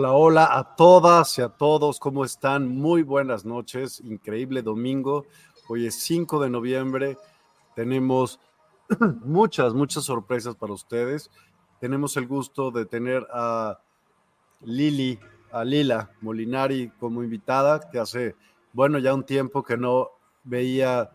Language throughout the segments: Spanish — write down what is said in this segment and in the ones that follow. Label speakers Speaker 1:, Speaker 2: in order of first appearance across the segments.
Speaker 1: Hola, hola a todas y a todos, ¿cómo están? Muy buenas noches, increíble domingo. Hoy es 5 de noviembre, tenemos muchas, muchas sorpresas para ustedes. Tenemos el gusto de tener a Lili, a Lila Molinari como invitada, que hace, bueno, ya un tiempo que no veía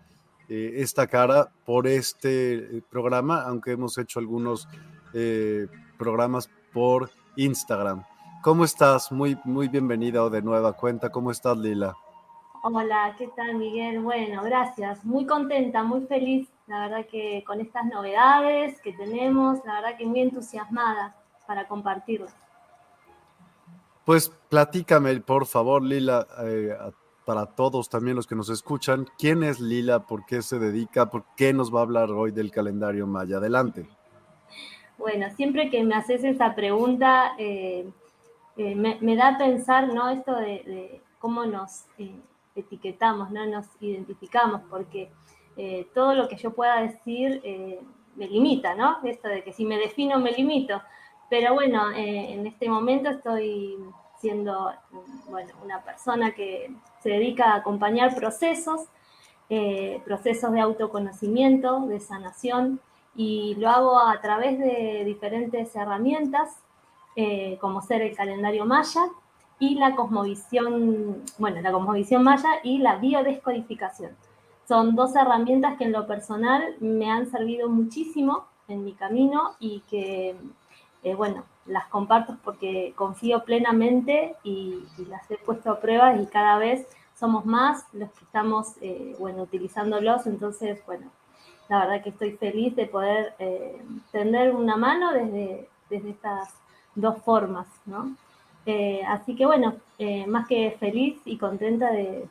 Speaker 1: eh, esta cara por este eh, programa, aunque hemos hecho algunos eh, programas por Instagram. ¿Cómo estás? Muy, muy bienvenida de nueva cuenta. ¿Cómo estás, Lila?
Speaker 2: Hola, ¿qué tal, Miguel? Bueno, gracias. Muy contenta, muy feliz, la verdad que con estas novedades que tenemos, la verdad que muy entusiasmada para compartirlas.
Speaker 1: Pues platícame, por favor, Lila, eh, para todos también los que nos escuchan, ¿quién es Lila? ¿Por qué se dedica? ¿Por qué nos va a hablar hoy del calendario maya? Adelante.
Speaker 2: Bueno, siempre que me haces esa pregunta, eh, eh, me, da a pensar, ¿no? Esto de, cómo nos eh, etiquetamos, ¿no? Nos identificamos, porque eh, todo lo que yo pueda decir me limita, ¿no? Esto de que si me defino me limito. Pero bueno, en este momento estoy siendo, bueno, una persona que se dedica a acompañar procesos, procesos de autoconocimiento, de sanación, y lo hago a través de diferentes herramientas eh, como ser el calendario maya y la cosmovisión, bueno, la cosmovisión maya y la biodescodificación. Son dos herramientas que en lo personal me han servido muchísimo en mi camino y que, eh, bueno, las comparto porque confío plenamente y, las he puesto a prueba y cada vez somos más los que estamos, eh, utilizándolos. Entonces, bueno, la verdad que estoy feliz de poder tender una mano desde, desde estas dos formas, ¿no? Eh, así que bueno, eh, más que feliz y contenta de,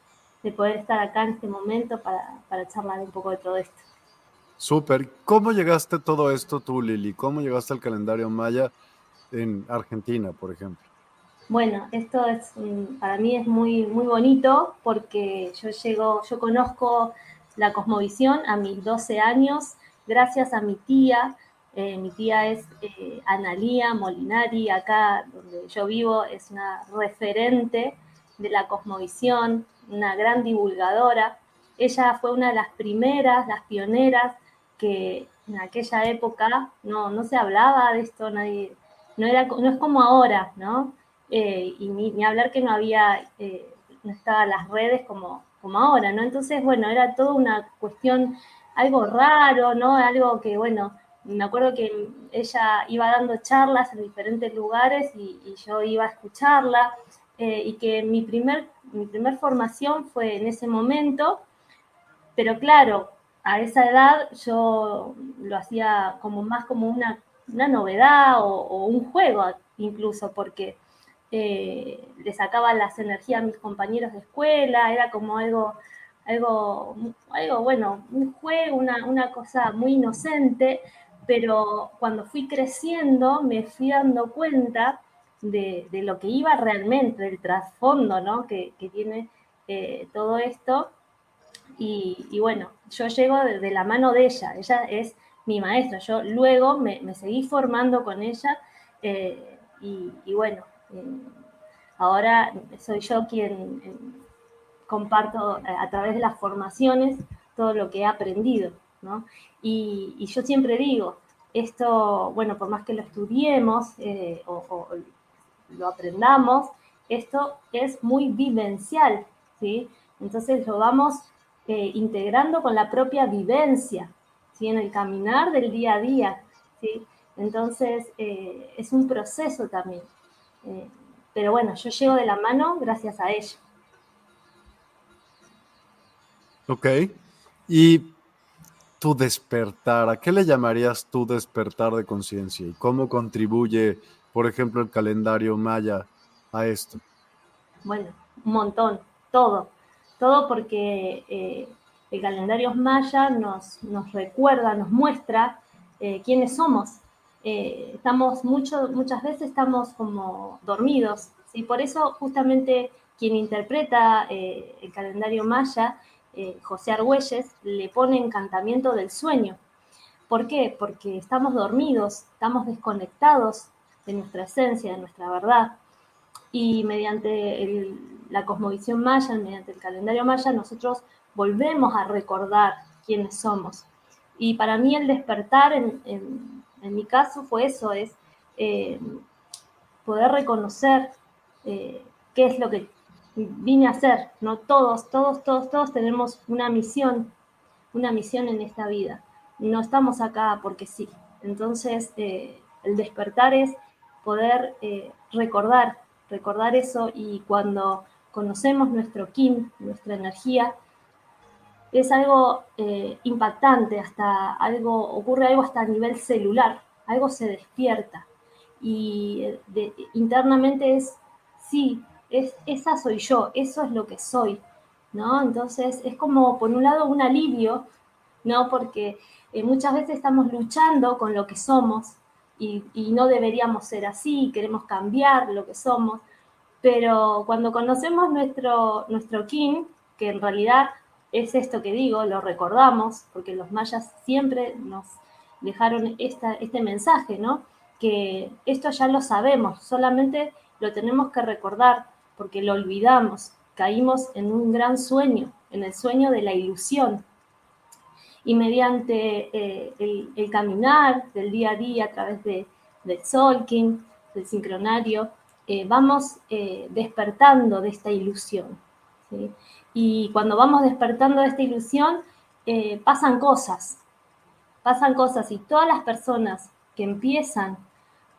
Speaker 2: poder estar acá en este momento para, para charlar un poco de todo esto.
Speaker 1: Súper. ¿Cómo llegaste a todo esto tú, Lili? ¿Cómo llegaste al calendario maya en Argentina, por ejemplo?
Speaker 2: Bueno, esto es para mí es muy muy bonito porque yo llego, yo conozco la cosmovisión a mis 12 años gracias a mi tía eh, mi tía es eh, Analía Molinari, acá donde yo vivo, es una referente de la cosmovisión, una gran divulgadora. Ella fue una de las primeras, las pioneras, que en aquella época no, no se hablaba de esto, nadie, no, era, no es como ahora, ¿no? Eh, y ni, hablar que no había, no estaban las redes como, como ahora, ¿no? Entonces, bueno, era toda una cuestión, algo raro, ¿no? Algo que, bueno, me acuerdo que ella iba dando charlas en diferentes lugares y, yo iba a escucharla eh, y que mi primer, mi primer formación fue en ese momento, pero claro, a esa edad yo lo hacía como más como una, novedad o, un juego incluso, porque eh, le sacaba las energías a mis compañeros de escuela, era como algo, algo, algo bueno, un juego, una, una cosa muy inocente, pero cuando fui creciendo me fui dando cuenta de, lo que iba realmente, del trasfondo ¿no? que, tiene eh, todo esto. Y, bueno, yo llego de, la mano de ella, ella es mi maestra, yo luego me, seguí formando con ella eh, y, bueno, eh, ahora soy yo quien comparto a través de las formaciones todo lo que he aprendido. ¿no? Y, yo siempre digo, esto, bueno, por más que lo estudiemos eh, o, lo aprendamos, esto es muy vivencial, ¿sí? Entonces lo vamos eh, integrando con la propia vivencia, ¿sí? En el caminar del día a día, ¿sí? Entonces eh, es un proceso también. pero bueno, yo llego de la mano gracias a ello.
Speaker 1: Ok. Y tu despertar? ¿A qué le llamarías tu despertar de conciencia? ¿Y cómo contribuye, por ejemplo, el calendario maya a esto?
Speaker 2: Bueno, un montón, todo, todo porque eh, el calendario maya nos, nos recuerda, nos muestra eh, quiénes somos. Eh, estamos mucho, muchas veces estamos como dormidos, y por eso justamente quien interpreta el calendario maya eh, José Argüelles, le pone encantamiento del sueño. ¿Por qué? Porque estamos dormidos, estamos desconectados de nuestra esencia, de nuestra verdad. Y mediante la cosmovisión maya, mediante el calendario maya, nosotros volvemos a recordar quiénes somos. Y para mí el despertar, en, mi caso, fue eso, es eh, poder reconocer eh, qué es lo que vine a hacer, ¿no? Todos, todos, todos, todos tenemos una misión, una misión en esta vida. No estamos acá porque sí. Entonces, eh, el despertar es poder eh, recordar, recordar eso y cuando conocemos nuestro kin, nuestra energía, es algo eh, impactante, hasta algo, ocurre algo hasta a nivel celular, algo se despierta. Y internamente es, sí, esa soy yo, eso es lo que soy, ¿no? Entonces es como, por un lado, un alivio, ¿no? Porque eh, muchas veces estamos luchando con lo que somos y, no deberíamos ser así, queremos cambiar lo que somos, pero cuando conocemos nuestro, nuestro que en realidad es esto que digo, lo recordamos, porque los mayas siempre nos dejaron este mensaje, ¿no? Que esto ya lo sabemos, solamente lo tenemos que recordar porque lo olvidamos, caímos en un gran sueño, en el sueño de la ilusión. Y mediante eh, el, caminar del día a día a través de, del solking, del sincronario, eh, vamos eh, despertando de esta ilusión. Y cuando vamos despertando de esta ilusión, pasan cosas, pasan cosas y todas las personas que empiezan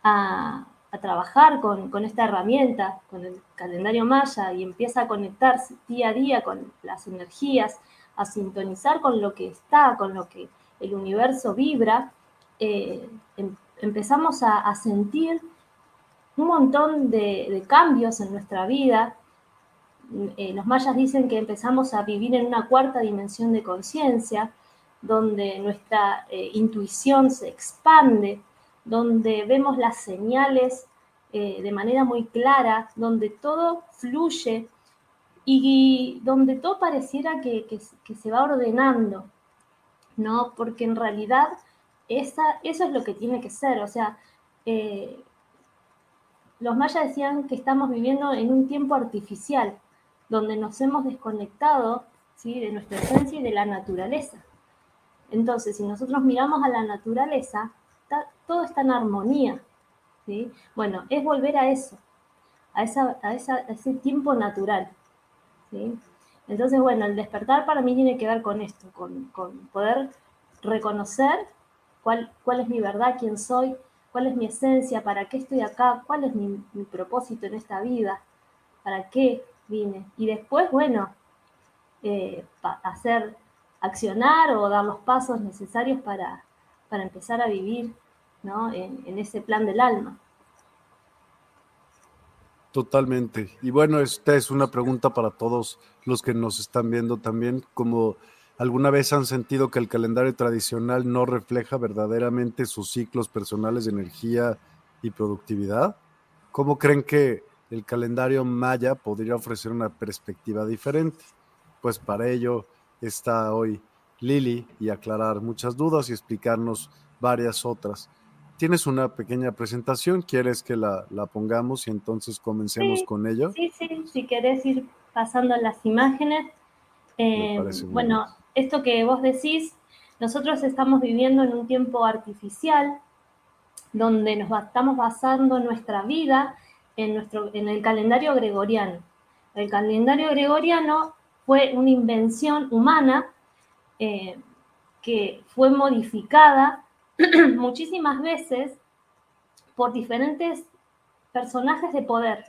Speaker 2: a, trabajar con, esta herramienta, con el calendario maya y empieza a conectarse día a día con las energías, a sintonizar con lo que está, con lo que el universo vibra, eh, em, empezamos a, sentir un montón de, cambios en nuestra vida. Eh, los mayas dicen que empezamos a vivir en una cuarta dimensión de conciencia, donde nuestra eh, intuición se expande, donde vemos las señales eh, de manera muy clara, donde todo fluye y donde todo pareciera que, se va ordenando, ¿no? Porque en realidad esa, eso es lo que tiene que ser, o sea, eh, los mayas decían que estamos viviendo en un tiempo artificial, donde nos hemos desconectado ¿sí? de nuestra esencia y de la naturaleza. Entonces, si nosotros miramos a la naturaleza, todo está en armonía. ¿sí? Bueno, es volver a eso, a, ese tiempo natural. ¿sí? Entonces, bueno, el despertar para mí tiene que ver con esto, con, poder reconocer cuál, cuál es mi verdad, quién soy, cuál es mi esencia, para qué estoy acá, cuál es mi, propósito en esta vida, para qué vine. Y después, bueno, eh, hacer, accionar o dar los pasos necesarios para, para empezar a vivir ¿no? en, ese plan del alma.
Speaker 1: Totalmente. Y bueno, esta es una pregunta para todos los que nos están viendo también, como ¿Alguna vez han sentido que el calendario tradicional no refleja verdaderamente sus ciclos personales de energía y productividad? ¿Cómo creen que el calendario maya podría ofrecer una perspectiva diferente? Pues para ello está hoy Lili y aclarar muchas dudas y explicarnos varias otras. Tienes una pequeña presentación, ¿quieres que la, pongamos y entonces comencemos con ello?
Speaker 2: Sí, sí, si querés ir pasando las imágenes. Eh, bueno, esto que vos decís, nosotros estamos viviendo en un tiempo artificial donde nos estamos basando nuestra vida en, nuestro, en el calendario gregoriano. El calendario gregoriano fue una invención humana eh, que fue modificada muchísimas veces por diferentes personajes de poder.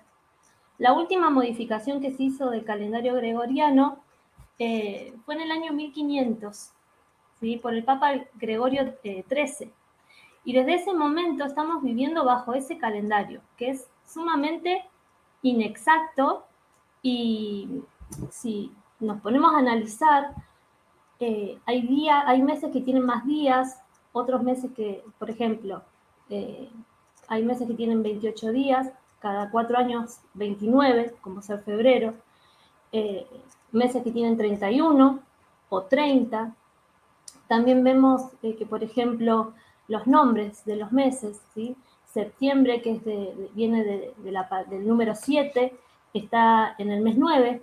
Speaker 2: La última modificación que se hizo del calendario gregoriano eh, fue en el año 1500, ¿sí? por el Papa Gregorio XIII. Y desde ese momento estamos viviendo bajo ese calendario, que es sumamente inexacto y si nos ponemos a analizar, eh, hay, hay meses que tienen más días, otros meses que, por ejemplo, eh, hay meses que tienen 28 días, cada cuatro años 29, como ser febrero meses que tienen 31 o 30. También vemos eh, que, por ejemplo, los nombres de los meses, septiembre, que viene de, del número 7, está en el mes 9,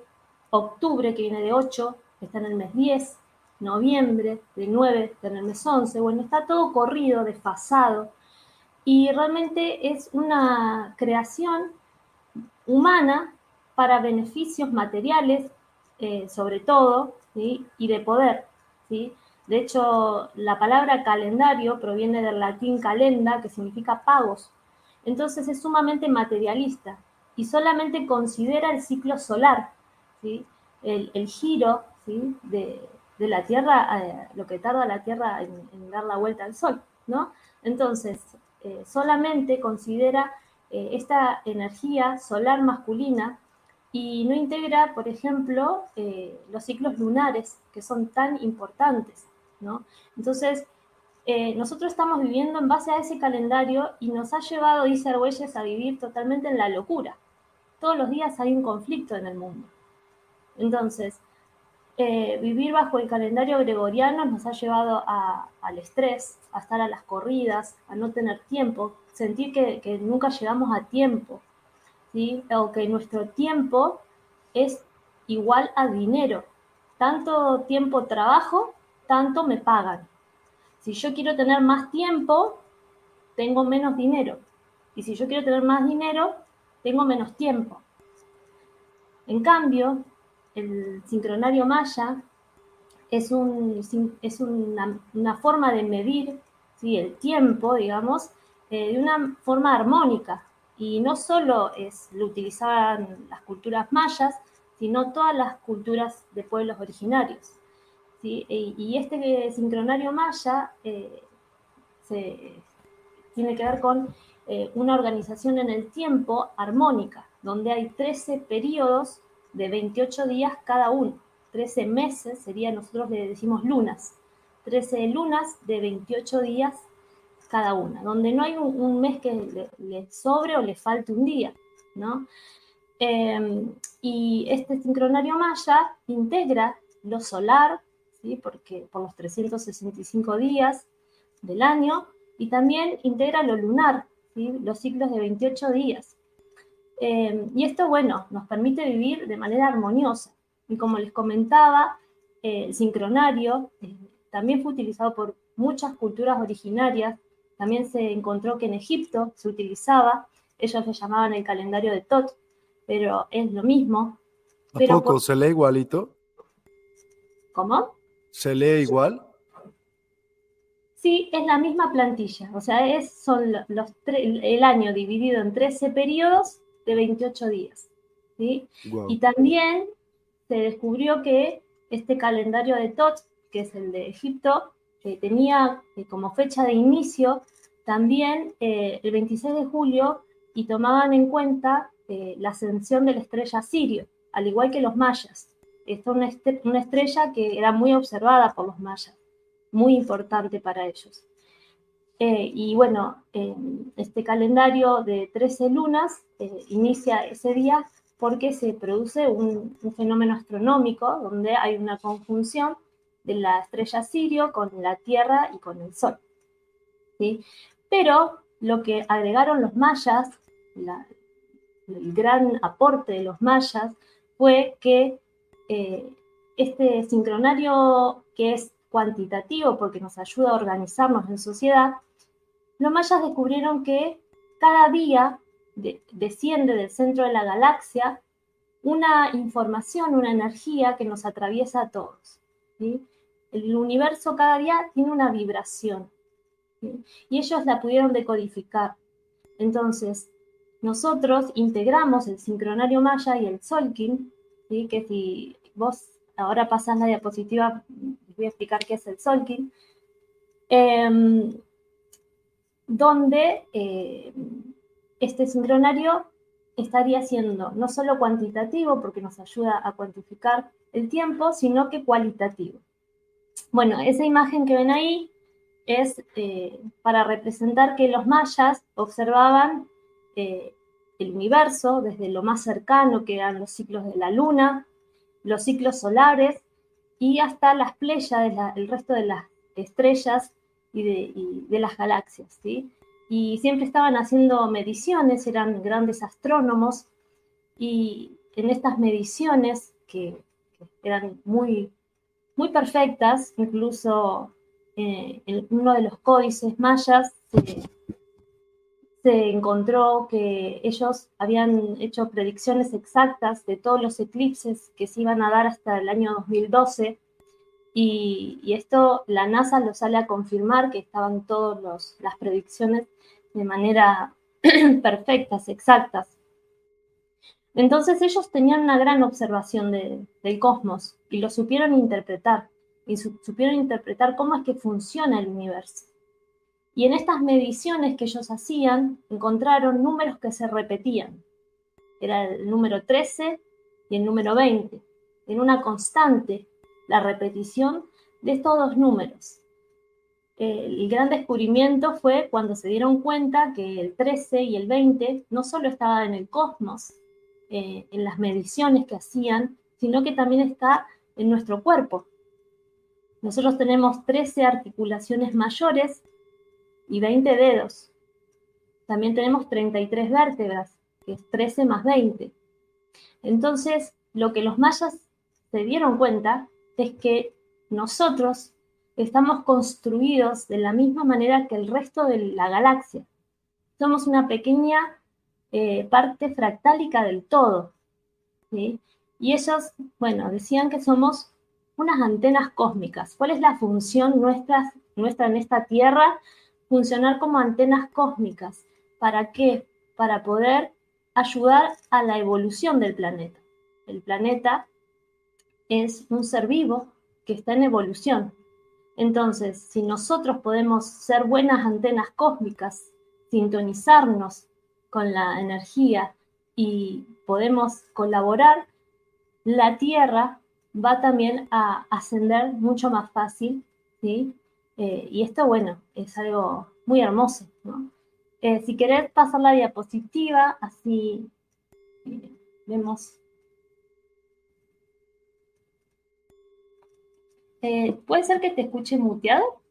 Speaker 2: octubre, que viene de 8, está en el mes 10, noviembre, de 9, está en el mes 11, bueno, está todo corrido, desfasado, y realmente es una creación humana para beneficios materiales eh, sobre todo, y de poder. ¿sí? De hecho, la palabra calendario proviene del latín calenda, que significa pagos. Entonces es sumamente materialista y solamente considera el ciclo solar, ¿sí? el, giro ¿sí? de, la Tierra, eh, lo que tarda la Tierra en, dar la vuelta al Sol. ¿no? Entonces, eh, solamente considera esta energía solar masculina y no integra, por ejemplo, eh, los ciclos lunares, que son tan importantes, ¿no? Entonces, eh, nosotros estamos viviendo en base a ese calendario y nos ha llevado, dice Argüelles, a vivir totalmente en la locura. Todos los días hay un conflicto en el mundo. Entonces, eh, vivir bajo el calendario gregoriano nos ha llevado al estrés, a estar a las corridas, a no tener tiempo, sentir que, que nunca llegamos a tiempo, o que nuestro tiempo es igual a dinero. Tanto tiempo trabajo, tanto me pagan. Si yo quiero tener más tiempo, tengo menos dinero. Y si yo quiero tener más dinero, tengo menos tiempo. En cambio, el sincronario maya es, un, es una, forma de medir el tiempo, digamos, eh, de una forma armónica. Y no solo es, lo utilizaban las culturas mayas, sino todas las culturas de pueblos originarios. Y este sincronario maya eh, tiene que ver con eh, una organización en el tiempo armónica, donde hay 13 periodos de 28 días cada uno. 13 meses sería, nosotros le decimos lunas. 13 lunas de 28 días cada una, donde no hay un, mes que le, sobre o le falte un día, ¿no? Em, y este sincronario maya integra lo solar, ¿sí? Porque por los 365 días del año, y también integra lo lunar, ¿sí? los ciclos de 28 días. Em, y esto, bueno, nos permite vivir de manera armoniosa. Y como les comentaba, el sincronario eh, también fue utilizado por muchas culturas originarias también se encontró que en Egipto se utilizaba, ellos le llamaban el calendario de Tot, pero es lo mismo.
Speaker 1: ¿A poco se lee igualito?
Speaker 2: ¿Cómo?
Speaker 1: ¿Se lee igual?
Speaker 2: Sí, es la misma plantilla, o sea, es, son los el año dividido en 13 periodos de 28 días. ¿sí? Y también se descubrió que este calendario de Tot, que es el de Egipto, tenía eh, como fecha de inicio también eh, el 26 de julio y tomaban en cuenta eh, la ascensión de la estrella Sirio, al igual que los mayas. Esta es una estrella que era muy observada por los mayas muy importante para ellos. Eh, y bueno, este calendario de 13 lunas eh, inicia ese día porque se produce un, fenómeno astronómico donde hay una conjunción de la estrella Sirio con la Tierra y con el Sol. ¿sí? Pero lo que agregaron los mayas, el gran aporte de los mayas, fue que eh, este sincronario que es cuantitativo porque nos ayuda a organizarnos en sociedad, los mayas descubrieron que cada día desciende del centro de la galaxia una información, una energía que nos atraviesa a todos. El universo cada día tiene una vibración y ellos la pudieron decodificar. Entonces, nosotros integramos el sincronario maya y el solkin, que si vos ahora pasas la diapositiva, voy a explicar qué es el Solkin, em, donde eh, este sincronario estaría siendo no solo cuantitativo, porque nos ayuda a cuantificar el tiempo, sino que cualitativo. Bueno, esa imagen que ven ahí es eh, para representar que los mayas observaban eh, el universo desde lo más cercano, que eran los ciclos de la luna, los ciclos solares y hasta las pléyades, el resto de las estrellas y de, las galaxias, ¿sí? Y siempre estaban haciendo mediciones, eran grandes astrónomos, y en estas mediciones, que, eran muy, muy perfectas, incluso eh, en uno de los códices mayas se encontró que ellos habían hecho predicciones exactas de todos los eclipses que se iban a dar hasta el año 2012 y, esto la NASA lo sale a confirmar que estaban todas las predicciones de manera perfectas, exactas. Entonces ellos tenían una gran observación del cosmos y lo supieron interpretar y supieron interpretar cómo es que funciona el universo. Y en estas mediciones que ellos hacían, encontraron números que se repetían. Era el número 13 y el número 20. En una constante la repetición de estos dos números. El gran descubrimiento fue cuando se dieron cuenta que el 13 y el 20 no solo estaban en el cosmos, eh, en las mediciones que hacían, sino que también está en nuestro cuerpo. Nosotros tenemos 13 articulaciones mayores y 20 dedos. También tenemos 33 vértebras, que es 13 más 20. Entonces, lo que los mayas se dieron cuenta es que nosotros estamos construidos de la misma manera que el resto de la galaxia. Somos una pequeña eh, parte fractálica del todo. Y ellos, bueno, decían que somos unas antenas cósmicas. ¿Cuál es la función nuestra, nuestra en esta Tierra? funcionar como antenas cósmicas. ¿Para qué? Para poder ayudar a la evolución del planeta. El planeta es un ser vivo que está en evolución. Entonces, si nosotros podemos ser buenas antenas cósmicas, sintonizarnos con la energía y podemos colaborar, la Tierra va también a ascender mucho más fácil, ¿sí? Eh, y esto, bueno, es algo muy hermoso. Eh, si querés pasar la diapositiva, así eh, vemos. ¿Puede ser que te escuche muteado?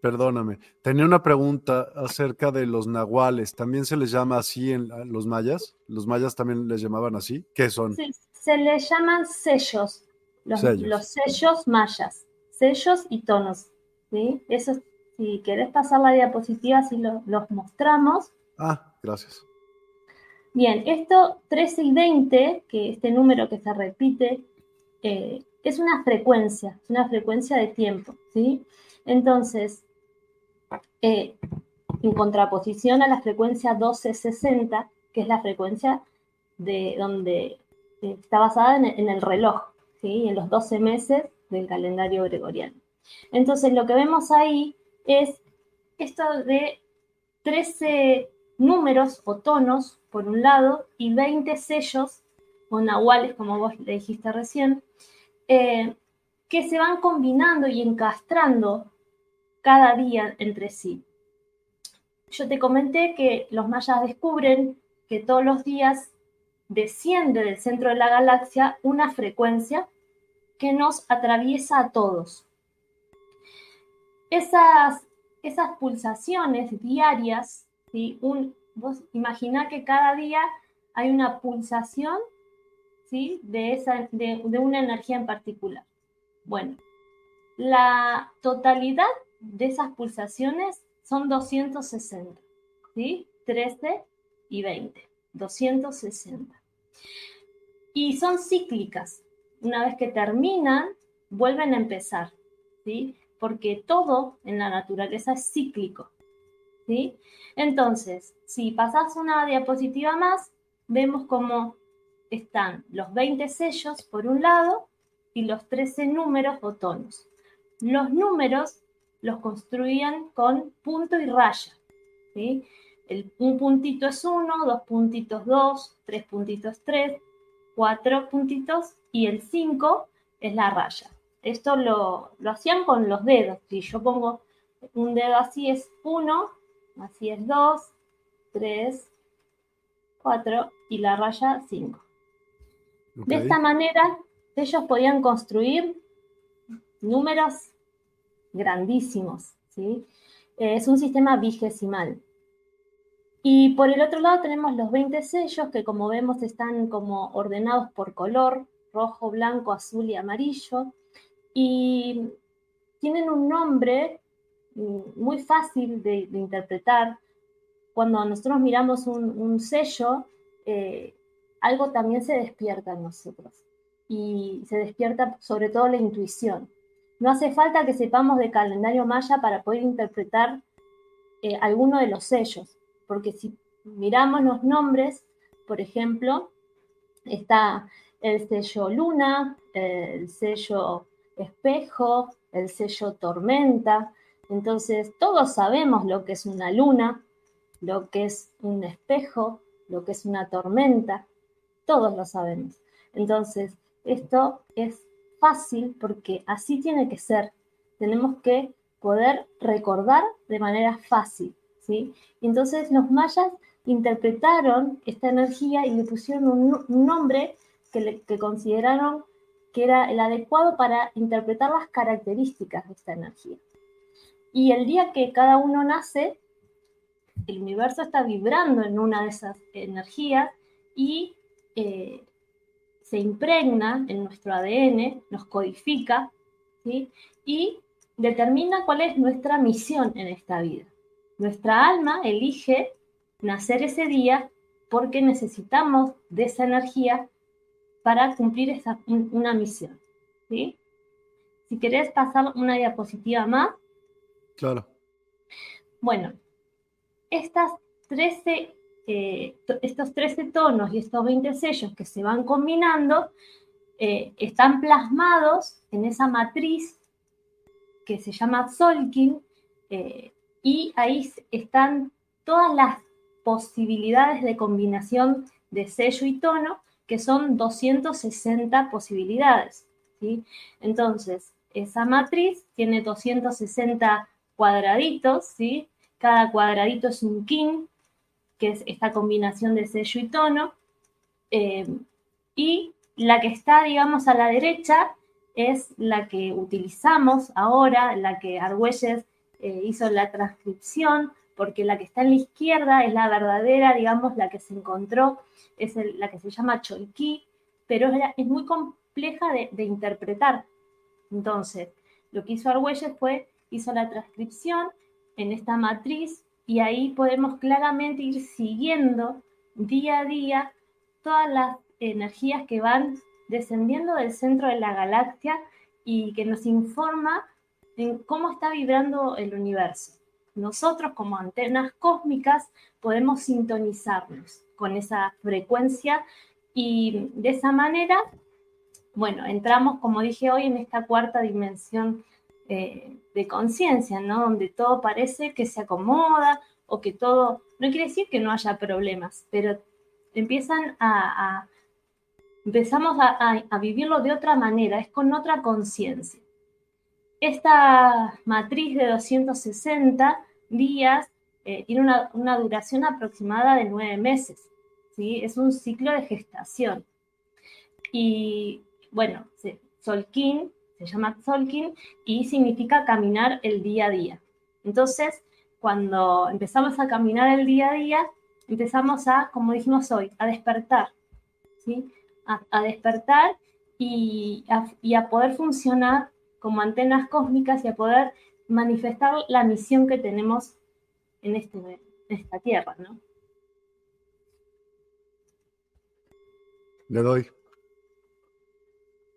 Speaker 1: Perdóname, tenía una pregunta acerca de los nahuales. ¿También se les llama así en los mayas? ¿Los mayas también les llamaban así? ¿Qué son?
Speaker 2: se les llaman sellos, los sellos mayas sellos y tonos. ¿sí? Eso, si querés pasar la diapositiva, así los mostramos.
Speaker 1: Ah, gracias.
Speaker 2: Bien, esto 13 y 20, que este número que se repite, eh, es una frecuencia, es una frecuencia de tiempo, ¿sí? Entonces, eh, en contraposición a la frecuencia 1260, que es la frecuencia de donde eh, está basada en, el reloj, ¿sí? en los 12 meses del calendario gregoriano. Entonces, lo que vemos ahí es esto de 13 números o tonos, por un lado, y 20 sellos o nahuales, como vos le dijiste recién, eh, que se van combinando y encastrando cada día entre sí. Yo te comenté que los mayas descubren que todos los días desciende del centro de la galaxia una frecuencia que nos atraviesa a todos. Esas, esas pulsaciones diarias, ¿sí? Un, vos imagina que cada día hay una pulsación de, esa, de, de una energía en particular. Bueno, la totalidad de esas pulsaciones son 260, ¿sí? 13 y 20, 260. Y son cíclicas. Una vez que terminan, vuelven a empezar, ¿sí? Porque todo en la naturaleza es cíclico, ¿sí? Entonces, si pasas una diapositiva más, vemos cómo están los 20 sellos por un lado y los 13 números o tonos. Los números los construían con punto y raya. ¿sí? un puntito es uno, dos puntitos dos, tres puntitos tres, cuatro puntitos y el cinco es la raya. Esto lo, lo hacían con los dedos. Si yo pongo un dedo así es uno, así es dos, tres, cuatro y la raya De esta manera ellos podían construir números grandísimos. ¿sí? Es un sistema vigesimal. Y por el otro lado tenemos los 20 sellos que como vemos están como ordenados por color, rojo, blanco, azul y amarillo. Y tienen un nombre mm, muy fácil de, interpretar. Cuando nosotros miramos un, sello, eh, algo también se despierta en nosotros. Y se despierta sobre todo la intuición. No hace falta que sepamos de calendario maya para poder interpretar eh, alguno de los sellos porque si miramos los nombres, por ejemplo, está el sello luna, el sello espejo, el sello tormenta. Entonces, todos sabemos lo que es una luna, lo que es un espejo, lo que es una tormenta. Todos lo sabemos. Entonces, esto es fácil porque así tiene que ser. Tenemos que poder recordar de manera fácil. ¿sí? Entonces los mayas interpretaron esta energía y le pusieron un, nombre que, consideraron que era el adecuado para interpretar las características de esta energía. Y el día que cada uno nace, el universo está vibrando en una de esas energías y eh, se impregna en nuestro ADN, nos codifica y determina cuál es nuestra misión en esta vida. Nuestra alma elige nacer ese día porque necesitamos de esa energía para cumplir esa, una misión. ¿sí? Si querés pasar una diapositiva más.
Speaker 1: Claro.
Speaker 2: Bueno, estas 13, eh, estos 13 tonos y estos 20 sellos que se van combinando eh, están plasmados en esa matriz que se llama Solkin, eh, y ahí están todas las posibilidades de combinación de sello y tono, que son 260 posibilidades. ¿sí? Entonces, esa matriz tiene 260 cuadraditos, ¿sí? cada cuadradito es un kin, que es esta combinación de sello y tono, eh, y la que está, digamos, a la derecha es la que utilizamos ahora, la que Argüelles eh, hizo la transcripción, porque la que está en la izquierda es la verdadera, digamos, la que se encontró, es la que se llama Cholquí, pero es, muy compleja de, interpretar. Entonces, lo que hizo Argüelles fue, hizo la transcripción en esta matriz y ahí podemos claramente ir siguiendo día a día todas las energías que van descendiendo del centro de la galaxia y que nos informa en cómo está vibrando el universo. Nosotros como antenas cósmicas podemos sintonizarnos con esa frecuencia y de esa manera, bueno, entramos, como dije hoy, en esta cuarta dimensión de conciencia, ¿no? Donde todo parece que se acomoda o que todo, no quiere decir que no haya problemas, pero empiezan a, empezamos a, vivirlo de otra manera, es con otra conciencia. Esta matriz de 260 días eh, tiene una, duración aproximada de nueve meses, ¿sí? Es un ciclo de gestación. Y bueno, Solkin, se llama Solkin y significa caminar el día a día. Entonces, cuando empezamos a caminar el día a día, empezamos a, como dijimos hoy, a despertar, ¿sí? A, despertar y a, poder funcionar como antenas cósmicas y a poder manifestar la misión que tenemos en, este, esta tierra, ¿no?
Speaker 1: Le doy.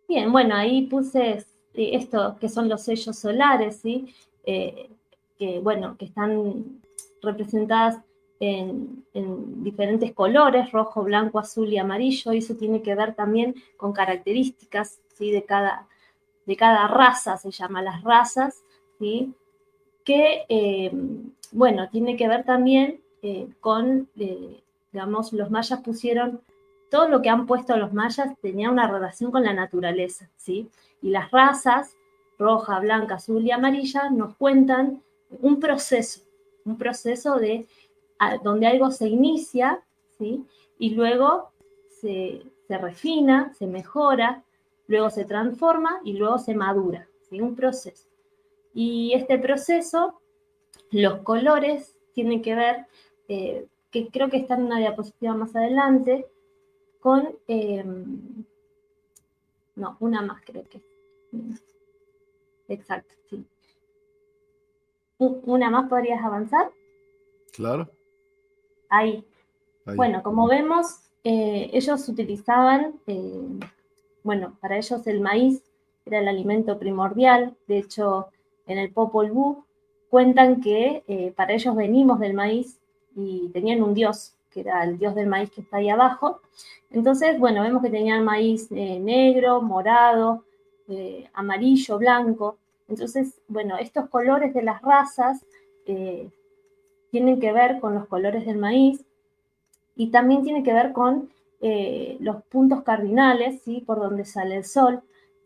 Speaker 2: Bien, bueno, ahí puse esto que son los sellos solares, ¿sí? Eh, que, bueno, que están representadas en, diferentes colores, rojo, blanco, azul y amarillo, y eso tiene que ver también con características ¿sí? de, cada, de cada raza, se llama las razas, ¿sí? que, eh, bueno, tiene que ver también eh, con, digamos, los mayas pusieron, todo lo que han puesto los mayas tenía una relación con la naturaleza, ¿sí? Y las razas, roja, blanca, azul y amarilla, nos cuentan un proceso, un proceso de donde algo se inicia, ¿sí? Y luego se, refina, se mejora, luego se transforma y luego se madura, ¿sí? Un proceso. Y este proceso, los colores tienen que ver, eh, que creo que está en una diapositiva más adelante, con, em, no, una más creo que. Exacto, sí. ¿Una más podrías avanzar?
Speaker 1: Claro.
Speaker 2: Ahí. Bueno, como vemos, eh, ellos utilizaban, eh, bueno, para ellos el maíz era el alimento primordial. De hecho, en el Popol Vuh cuentan que eh, para ellos venimos del maíz y tenían un dios, que era el dios del maíz que está ahí abajo. Entonces, bueno, vemos que tenían maíz negro, morado, amarillo, blanco. Entonces, bueno, estos colores de las razas eh, tienen que ver con los colores del maíz y también tiene que ver con eh, los puntos cardinales, ¿sí? Por donde sale el sol,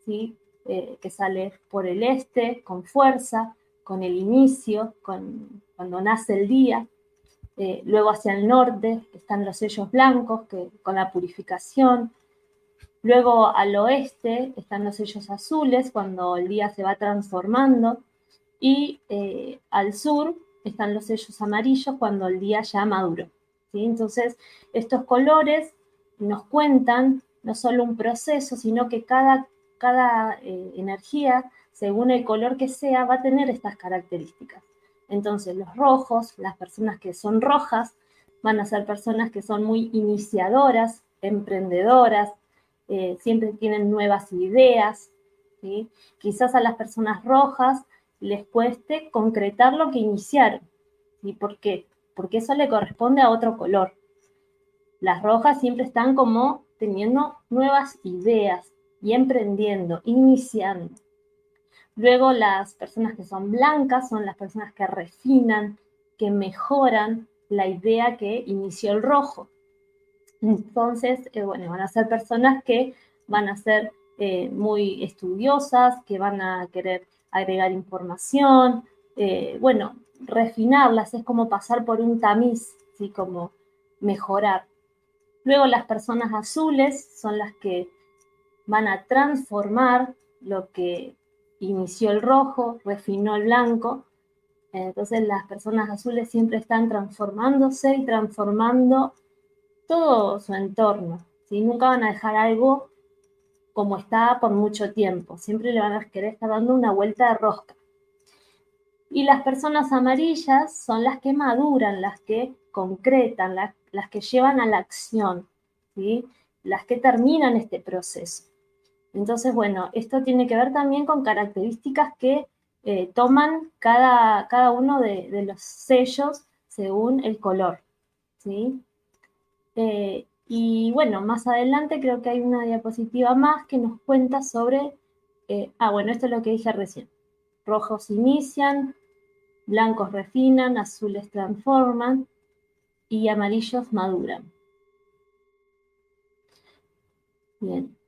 Speaker 2: ¿sí? Eh, que sale por el este, con fuerza, con el inicio, con, cuando nace el día. Luego hacia el norte están los sellos blancos, que, con la purificación, Luego al oeste están los sellos azules cuando el día se va transformando y eh, al sur están los sellos amarillos cuando el día ya maduro. Entonces, estos colores nos cuentan no solo un proceso, sino que cada, cada eh, energía, según el color que sea, va a tener estas características. Entonces, los rojos, las personas que son rojas, van a ser personas que son muy iniciadoras, emprendedoras, eh, siempre tienen nuevas ideas. Quizás a las personas rojas les cueste concretar lo que iniciaron. ¿Y por qué? Porque eso le corresponde a otro color. Las rojas siempre están como teniendo nuevas ideas y emprendiendo, iniciando. Luego las personas que son blancas son las personas que refinan, que mejoran la idea que inició el rojo. Entonces, eh, bueno, van a ser personas que van a ser eh, muy estudiosas, que van a querer agregar información, eh, bueno, refinarlas, es como pasar por un tamiz, ¿sí? como mejorar. Luego las personas azules son las que van a transformar lo que inició el rojo, refinó el blanco. Entonces las personas azules siempre están transformándose y transformando todo su entorno. ¿sí? Nunca van a dejar algo como está por mucho tiempo. Siempre le van a querer estar dando una vuelta de rosca. Y las personas amarillas son las que maduran, las que concretan, las, que llevan a la acción, ¿sí? las que terminan este proceso. Entonces, bueno, esto tiene que ver también con características que eh, toman cada, cada uno de, los sellos según el color, ¿sí? Eh, y bueno, más adelante creo que hay una diapositiva más que nos cuenta sobre, eh, ah, bueno, esto es lo que dije recién. Rojos inician, blancos refinan, azules transforman y amarillos maduran. Bien.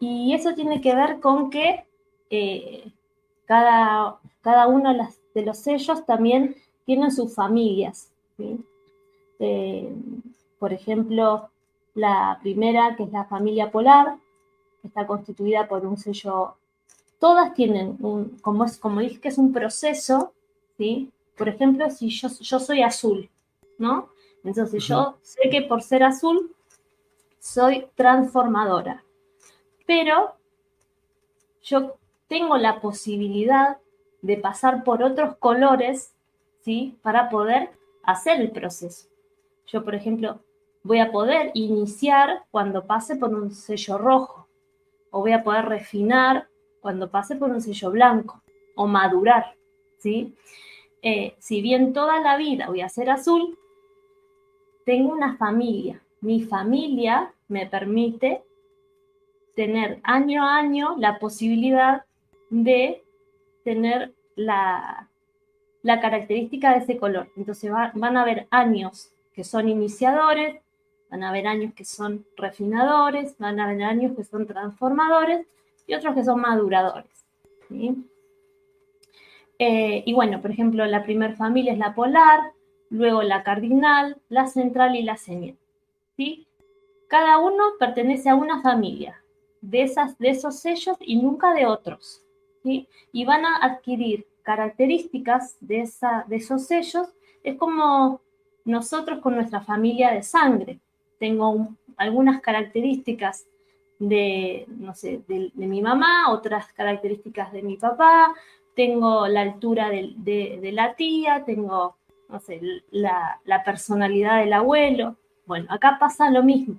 Speaker 2: Y eso tiene que ver con que eh, cada, cada, uno de los sellos también tienen sus familias. Eh, por ejemplo, la primera, que es la familia polar, está constituida por un sello. Todas tienen un, como, es, como dije que es un proceso, ¿sí? Por ejemplo, si yo, yo soy azul, ¿no? Entonces yo sé que por ser azul soy transformadora pero yo tengo la posibilidad de pasar por otros colores, ¿sí? Para poder hacer el proceso. Yo, por ejemplo, voy a poder iniciar cuando pase por un sello rojo, o voy a poder refinar cuando pase por un sello blanco, o madurar, ¿sí? Eh, si bien toda la vida voy a ser azul, tengo una familia. Mi familia me permite tener año a año la posibilidad de tener la, la característica de ese color. Entonces van a haber años que son iniciadores, van a haber años que son refinadores, van a haber años que son transformadores y otros que son maduradores. Eh, y bueno, por ejemplo, la primera familia es la polar, luego la cardinal, la central y la señal. ¿sí? Cada uno pertenece a una familia de, esas, de esos sellos y nunca de otros. Y van a adquirir características de, esa, de esos sellos. Es como nosotros con nuestra familia de sangre. Tengo algunas características de, no sé, de, mi mamá, otras características de mi papá, tengo la altura de, la tía, tengo, no sé, la, la personalidad del abuelo. Bueno, acá pasa lo mismo.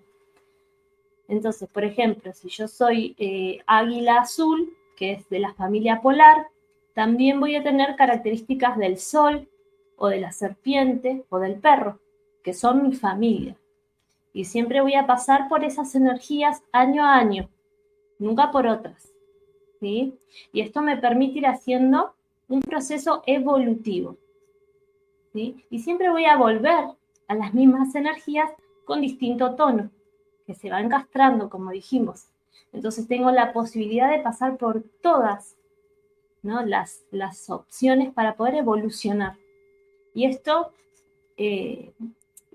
Speaker 2: Entonces, por ejemplo, si yo soy eh, águila azul, que es de la familia polar, también voy a tener características del sol o de la serpiente o del perro, que son mi familia. Y siempre voy a pasar por esas energías año a año, nunca por otras. ¿sí? Y esto me permite ir haciendo un proceso evolutivo. ¿sí? Y siempre voy a volver a las mismas energías con distinto tono que se van castrando, como dijimos. Entonces tengo la posibilidad de pasar por todas ¿no? las, las opciones para poder evolucionar. Y esto eh,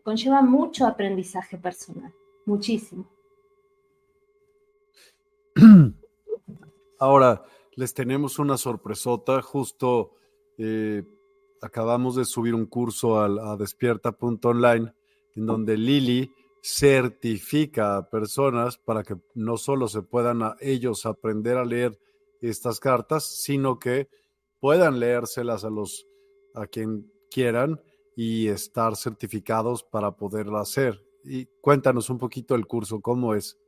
Speaker 2: conlleva mucho aprendizaje personal, muchísimo.
Speaker 1: Ahora, les tenemos una sorpresota. Justo eh, acabamos de subir un curso a, a despierta.online en donde Lili certifica a personas para que no solo se puedan a ellos aprender a leer estas cartas, sino que puedan leérselas a los a quien quieran y estar certificados para poderlo hacer. Y cuéntanos un poquito el curso, ¿cómo es?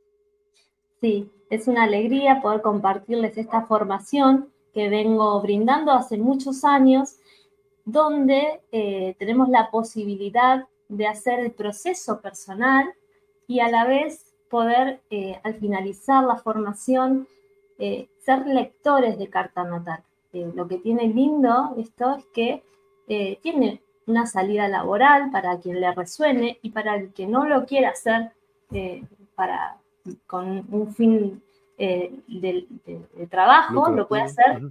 Speaker 2: Sí, es una alegría poder compartirles esta formación que vengo brindando hace muchos años, donde eh, tenemos la posibilidad de hacer el proceso personal y a la vez poder, eh, al finalizar la formación, eh, ser lectores de carta natal. Eh, lo que tiene lindo esto es que tiene una salida laboral para quien le resuene y para el que no lo quiera hacer para, con un fin de, trabajo, lo puede hacer,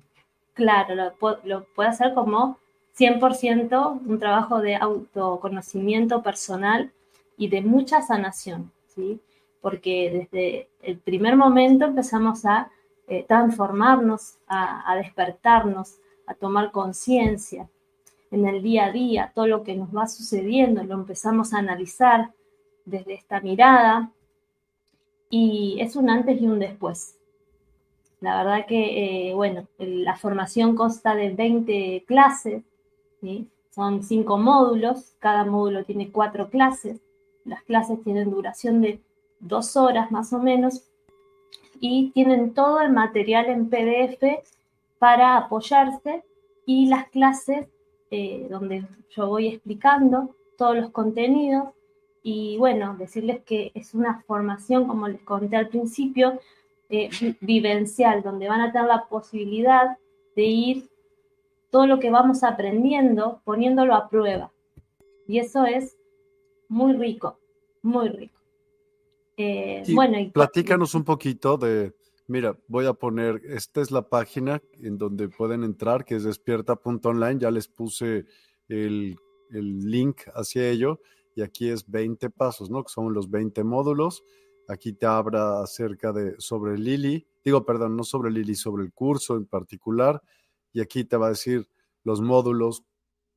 Speaker 2: claro, lo, lo puede hacer como 100% un trabajo de autoconocimiento personal y de mucha sanación, ¿sí? Porque desde el primer momento empezamos a eh, transformarnos, a, despertarnos, a tomar conciencia en el día a día, todo lo que nos va sucediendo, lo empezamos a analizar desde esta mirada y es un antes y un después. La verdad que, eh, bueno, la formación consta de 20 clases, son cinco módulos, cada módulo tiene cuatro clases, las clases tienen duración de dos horas más o menos, y tienen todo el material en PDF para apoyarse y las clases eh, donde yo voy explicando todos los contenidos. Y bueno, decirles que es una formación, como les conté al principio, eh, vivencial, donde van a tener la posibilidad de ir todo lo que vamos aprendiendo, poniéndolo a prueba. Y eso es muy rico, muy rico.
Speaker 1: Eh, bueno, y platícanos un poquito de, mira, voy a poner, esta es la página en donde pueden entrar, que es despierta.online, ya les puse el, el link hacia ello, y aquí es 20 pasos, ¿no? Que son los 20 módulos Aquí te habla acerca de sobre Lili, digo, perdón, no sobre Lili, sobre el curso en particular. Y aquí te va a decir los módulos,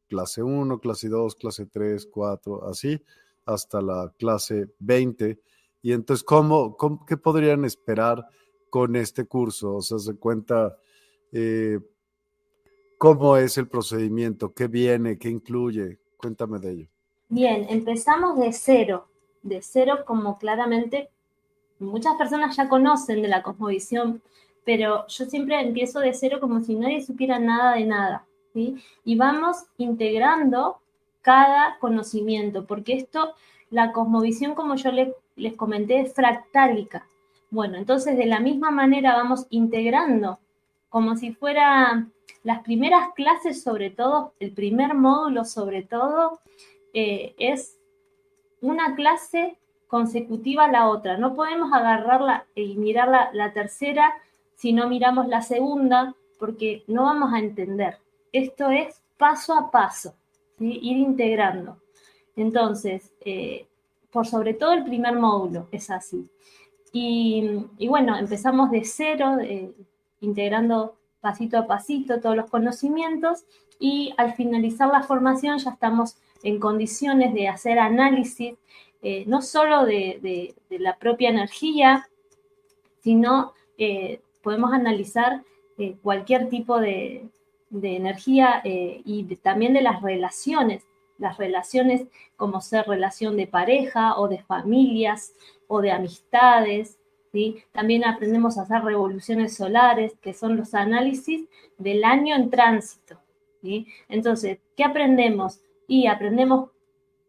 Speaker 1: clase 1, clase 2, clase 3, 4, así, hasta la clase 20. Y entonces, ¿cómo, qué podrían esperar con este curso? O sea, se cuenta eh, cómo es el procedimiento, qué viene, qué incluye. Cuéntame de ello.
Speaker 2: Bien, empezamos de cero, de cero como claramente muchas personas ya conocen de la cosmovisión, pero yo siempre empiezo de cero como si nadie supiera nada de nada. Y vamos integrando cada conocimiento, porque esto, la cosmovisión, como yo les, comenté, es fractálica. Bueno, entonces de la misma manera vamos integrando, como si fuera las primeras clases, sobre todo, el primer módulo, sobre todo, eh, es una clase consecutiva a la otra. No podemos agarrarla y mirar la, tercera si no miramos la segunda, porque no vamos a entender. Esto es paso a paso, ir integrando. Entonces, eh, por sobre todo el primer módulo es así. Y, bueno, empezamos de cero, integrando pasito a pasito todos los conocimientos y al finalizar la formación ya estamos en condiciones de hacer análisis eh, no solo de, la propia energía, sino eh, podemos analizar eh, cualquier tipo de, energía y también de las relaciones, las relaciones como ser relación de pareja o de familias o de amistades. También aprendemos a hacer revoluciones solares, que son los análisis del año en tránsito. Entonces, ¿qué aprendemos? Y aprendemos,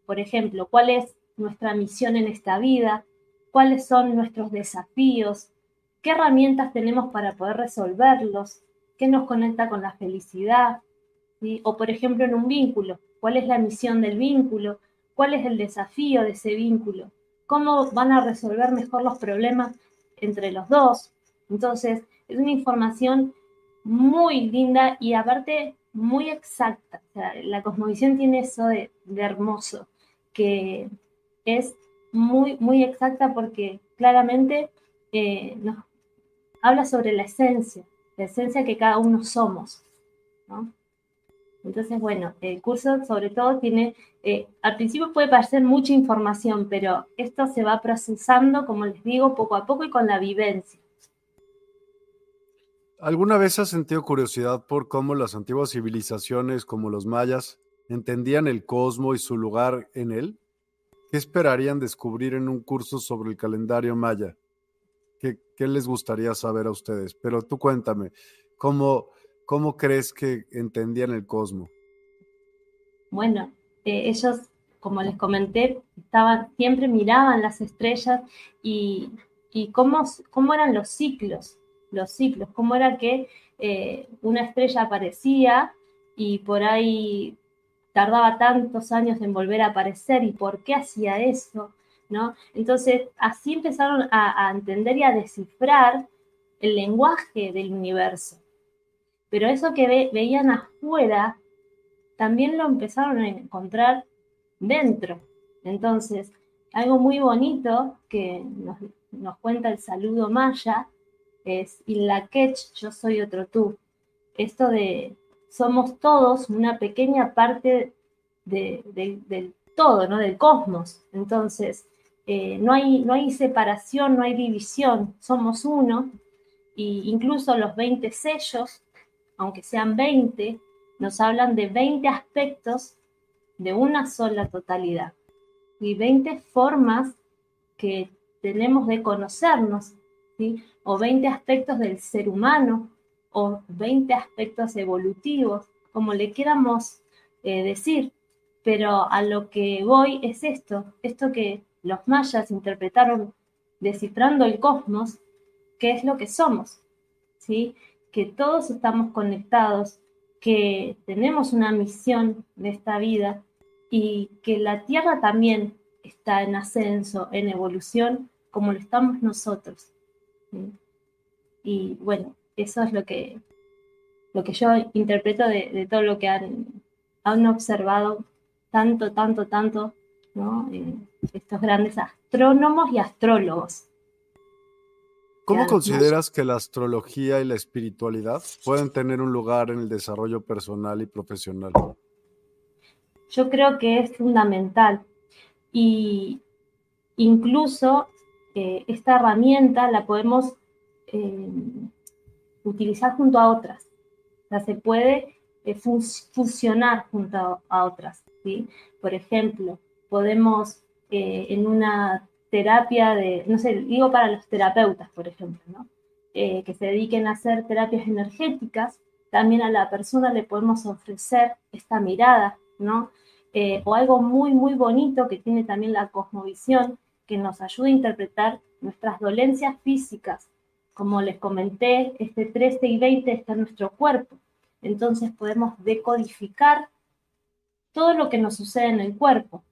Speaker 2: por ejemplo, cuál es nuestra misión en esta vida, cuáles son nuestros desafíos, qué herramientas tenemos para poder resolverlos, qué nos conecta con la felicidad, o por ejemplo en un vínculo, cuál es la misión del vínculo, cuál es el desafío de ese vínculo, cómo van a resolver mejor los problemas entre los dos. Entonces, es una información muy linda y aparte muy exacta. la cosmovisión tiene eso de, hermoso, que es muy, muy exacta porque claramente eh, nos habla sobre la esencia, la esencia que cada uno somos. Entonces, bueno, el curso sobre todo tiene, eh, al principio puede parecer mucha información, pero esto se va procesando, como les digo, poco a poco y con la vivencia.
Speaker 1: ¿Alguna vez has sentido curiosidad por cómo las antiguas civilizaciones, como los mayas, entendían el cosmos y su lugar en él? ¿Qué esperarían descubrir en un curso sobre el calendario maya? ¿Qué, les gustaría saber a ustedes? Pero tú cuéntame, ¿cómo, cómo crees que entendían el cosmos?
Speaker 2: Bueno, eh, ellos, como les comenté, estaban, siempre miraban las estrellas y, cómo, cómo, eran los ciclos, los ciclos, cómo era que eh, una estrella aparecía y por ahí tardaba tantos años en volver a aparecer y por qué hacía eso, Entonces, así empezaron a, entender y a descifrar el lenguaje del universo. Pero eso que veían afuera, también lo empezaron a encontrar dentro. Entonces, algo muy bonito que nos, cuenta el saludo maya es Ilakech, yo soy otro tú. Esto de somos todos una pequeña parte del todo, ¿no? Del cosmos. Entonces, eh, no, hay, no hay separación, no hay división, somos uno. Y incluso los 20 sellos, aunque sean 20, nos hablan de 20 aspectos de una sola totalidad y 20 formas que tenemos de conocernos. o 20 aspectos del ser humano, o 20 aspectos evolutivos, como le queramos eh, decir, pero a lo que voy es esto, esto que los mayas interpretaron descifrando el cosmos, que es lo que somos, ¿sí? que todos estamos conectados, que tenemos una misión de esta vida y que la Tierra también está en ascenso, en evolución, como lo estamos nosotros. Y bueno, eso es lo que, lo que yo interpreto de, todo lo que han, han, observado tanto, tanto, tanto, ¿no? Eh, estos grandes astrónomos y astrólogos.
Speaker 1: ¿Cómo consideras que la astrología y la espiritualidad pueden tener un lugar en el desarrollo personal y profesional?
Speaker 2: Yo creo que es fundamental y incluso eh, esta herramienta la podemos eh, utilizar junto a otras. O sea, se puede eh, fusionar junto a, otras. ¿sí? Por ejemplo, podemos en una terapia de, no sé, digo para los terapeutas, por ejemplo, ¿no? que se dediquen a hacer terapias energéticas, también a la persona le podemos ofrecer esta mirada, ¿no? Eh, o algo muy, muy bonito que tiene también la cosmovisión, que nos ayuda a interpretar nuestras dolencias físicas. Como les comenté, este 13 y 20 está en nuestro cuerpo. Entonces podemos decodificar todo lo que nos sucede en el cuerpo,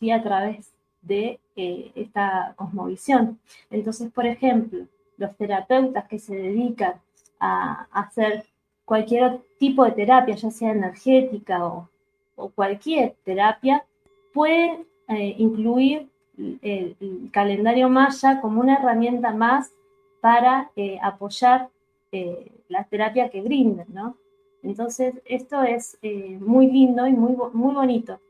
Speaker 2: A través de eh, esta cosmovisión. Entonces, por ejemplo, los terapeutas que se dedican a hacer cualquier tipo de terapia, ya sea energética o cualquier terapia pueden eh, incluir el, calendario maya como una herramienta más para eh, apoyar la terapia que brindan, ¿no? Entonces, esto es muy lindo y muy, muy bonito.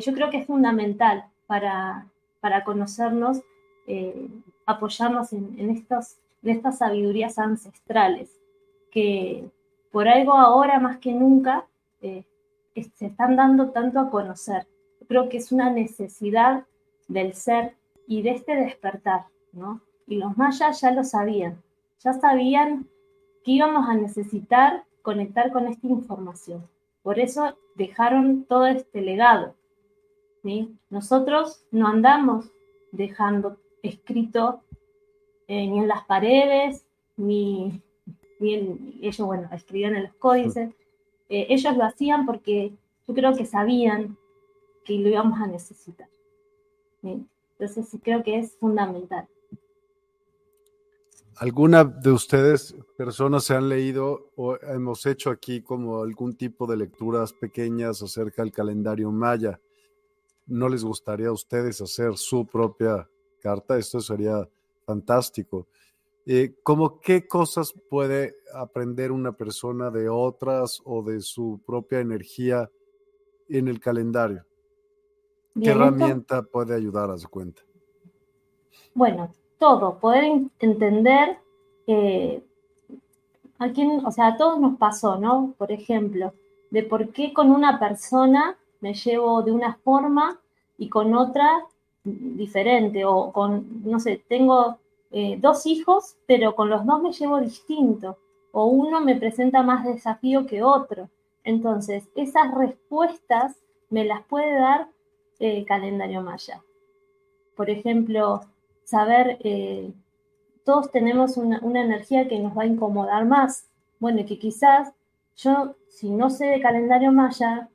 Speaker 2: Yo creo que es fundamental para, para conocernos, apoyarnos en, estos, en estas sabidurías ancestrales, que por algo ahora más que nunca se están dando tanto a conocer. Creo que es una necesidad del ser y de este despertar, ¿no? Y los mayas ya lo sabían, ya sabían que íbamos a necesitar conectar con esta información. Por eso dejaron todo este legado. ¿Sí? Nosotros no andamos dejando escrito eh, ni en las paredes, ni, ni ellos, bueno, escribían en los códices, eh, ellos lo hacían porque yo creo que sabían que lo íbamos a necesitar. Entonces creo que es fundamental.
Speaker 1: ¿Alguna de ustedes, personas, se han leído o hemos hecho aquí como algún tipo de lecturas pequeñas acerca del calendario maya? ¿No les gustaría a ustedes hacer su propia carta? Esto sería fantástico. Eh, ¿Cómo qué cosas puede aprender una persona de otras o de su propia energía en el calendario? ¿Qué herramienta puede ayudar a su cuenta?
Speaker 2: Bueno, todo, poder entender eh, a quién, o sea, a todos nos pasó, ¿no? Por ejemplo, de por qué con una persona me llevo de una forma y con otra diferente, o con, no sé, tengo eh, dos hijos, pero con los dos me llevo distinto, o uno me presenta más desafío que otro. Entonces, esas respuestas me las puede dar el calendario maya. Por ejemplo, saber, eh, todos tenemos una, una, energía que nos va a incomodar más. Bueno, que quizás yo, si no sé de calendario maya,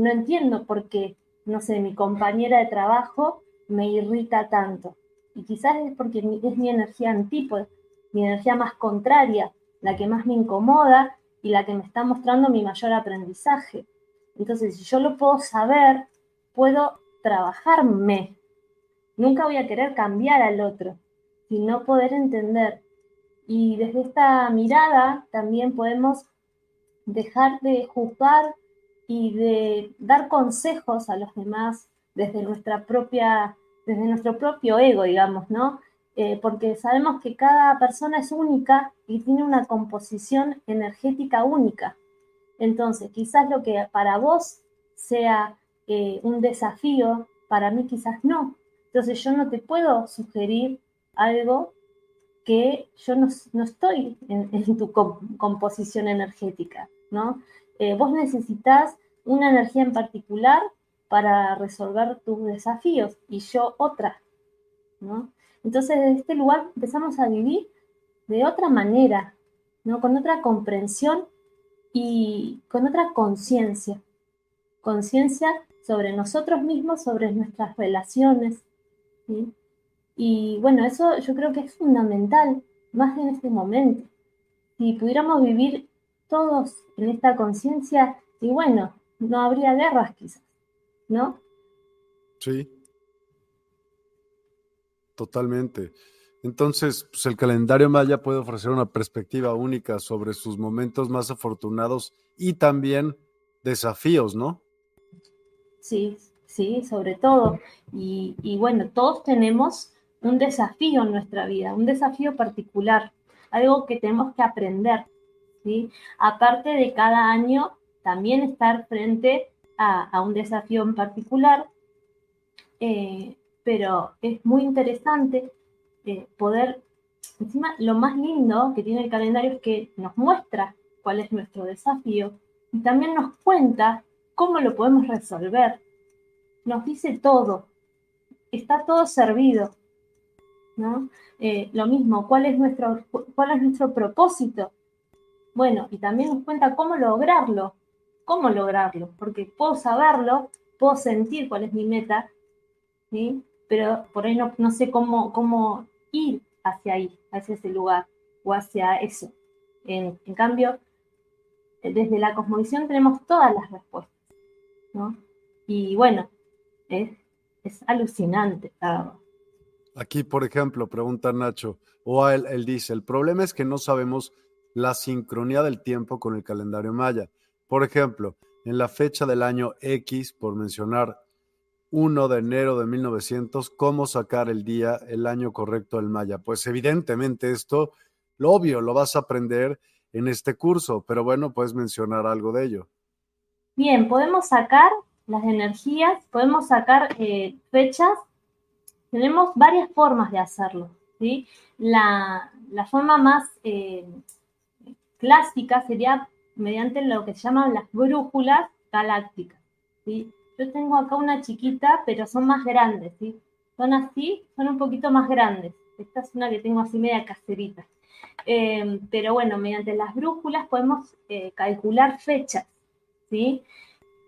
Speaker 2: no entiendo por qué, no sé, mi compañera de trabajo me irrita tanto. Y quizás es porque es mi energía antípoda, mi energía más contraria, la que más me incomoda y la que me está mostrando mi mayor aprendizaje. Entonces, si yo lo puedo saber, puedo trabajarme. Nunca voy a querer cambiar al otro, sino poder entender. Y desde esta mirada también podemos dejar de juzgar y de dar consejos a los demás desde nuestra propia desde nuestro propio ego, digamos, ¿no? Eh, porque sabemos que cada persona es única y tiene una composición energética única. Entonces, quizás lo que para vos sea eh, un desafío, para mí quizás no. Entonces yo no te puedo sugerir algo que yo no, estoy en, tu composición energética, ¿no? Eh, vos necesitas una energía en particular para resolver tus desafíos y yo otra, ¿no? Entonces, desde este lugar empezamos a vivir de otra manera, ¿no? Con otra comprensión y con otra conciencia. Conciencia sobre nosotros mismos, sobre nuestras relaciones. Y bueno, eso yo creo que es fundamental, más en este momento. Si pudiéramos vivir todos en esta conciencia, y bueno, no habría guerras quizás, ¿no?
Speaker 1: Sí, totalmente. Entonces, pues el calendario maya puede ofrecer una perspectiva única sobre sus momentos más afortunados y también desafíos, ¿no?
Speaker 2: Sí, sí, sobre todo. Y, y bueno, todos tenemos un desafío en nuestra vida, un desafío particular, algo que tenemos que aprender. Aparte de cada año, también estar frente a, un desafío en particular, eh, pero es muy interesante eh, poder, encima lo más lindo que tiene el calendario es que nos muestra cuál es nuestro desafío y también nos cuenta cómo lo podemos resolver. Nos dice todo, está todo servido. ¿no? Eh, lo mismo, ¿cuál es, nuestro, ¿cuál es nuestro propósito? Bueno, y también nos cuenta cómo lograrlo, cómo lograrlo, porque puedo saberlo, puedo sentir cuál es mi meta, ¿sí? pero por ahí no, no sé cómo, cómo ir hacia ahí, hacia ese lugar o hacia eso. En, cambio, desde la cosmovisión tenemos todas las respuestas, ¿no? Y bueno, es, es alucinante,
Speaker 1: Aquí, por ejemplo, pregunta Nacho, o él, él dice, el problema es que no sabemos la sincronía del tiempo con el calendario maya. Por ejemplo, en la fecha del año X, por mencionar 1 de enero de 1900, ¿cómo sacar el día, el año correcto del maya? Pues evidentemente esto, lo obvio, lo vas a aprender en este curso, pero bueno, puedes mencionar algo de ello.
Speaker 2: Bien, podemos sacar las energías, podemos sacar eh, fechas, tenemos varias formas de hacerlo. ¿sí? La, forma más eh, clásica sería mediante lo que se llaman las brújulas galácticas. ¿sí? Yo tengo acá una chiquita, pero son más grandes, ¿sí? Son así, son un poquito más grandes. Esta es una que tengo así media caserita. Eh, pero bueno, mediante las brújulas podemos eh, calcular fechas, ¿sí?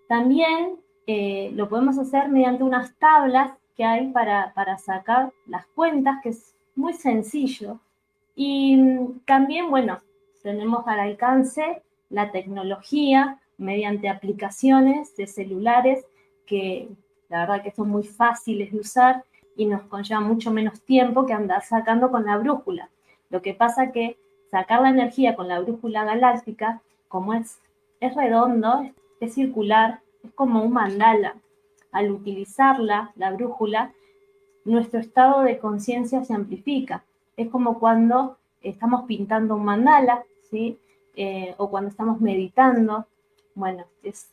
Speaker 2: También eh, lo podemos hacer mediante unas tablas que hay para, para sacar las cuentas, que es muy sencillo. Y mm, también, bueno, tenemos al alcance la tecnología mediante aplicaciones de celulares que la verdad que son muy fáciles de usar y nos conlleva mucho menos tiempo que andar sacando con la brújula. Lo que pasa que sacar la energía con la brújula galáctica, como es, es redondo, es circular, es como un mandala. Al utilizarla, la brújula, nuestro estado de conciencia se amplifica. Es como cuando estamos pintando un mandala, Eh, o cuando estamos meditando. Bueno, es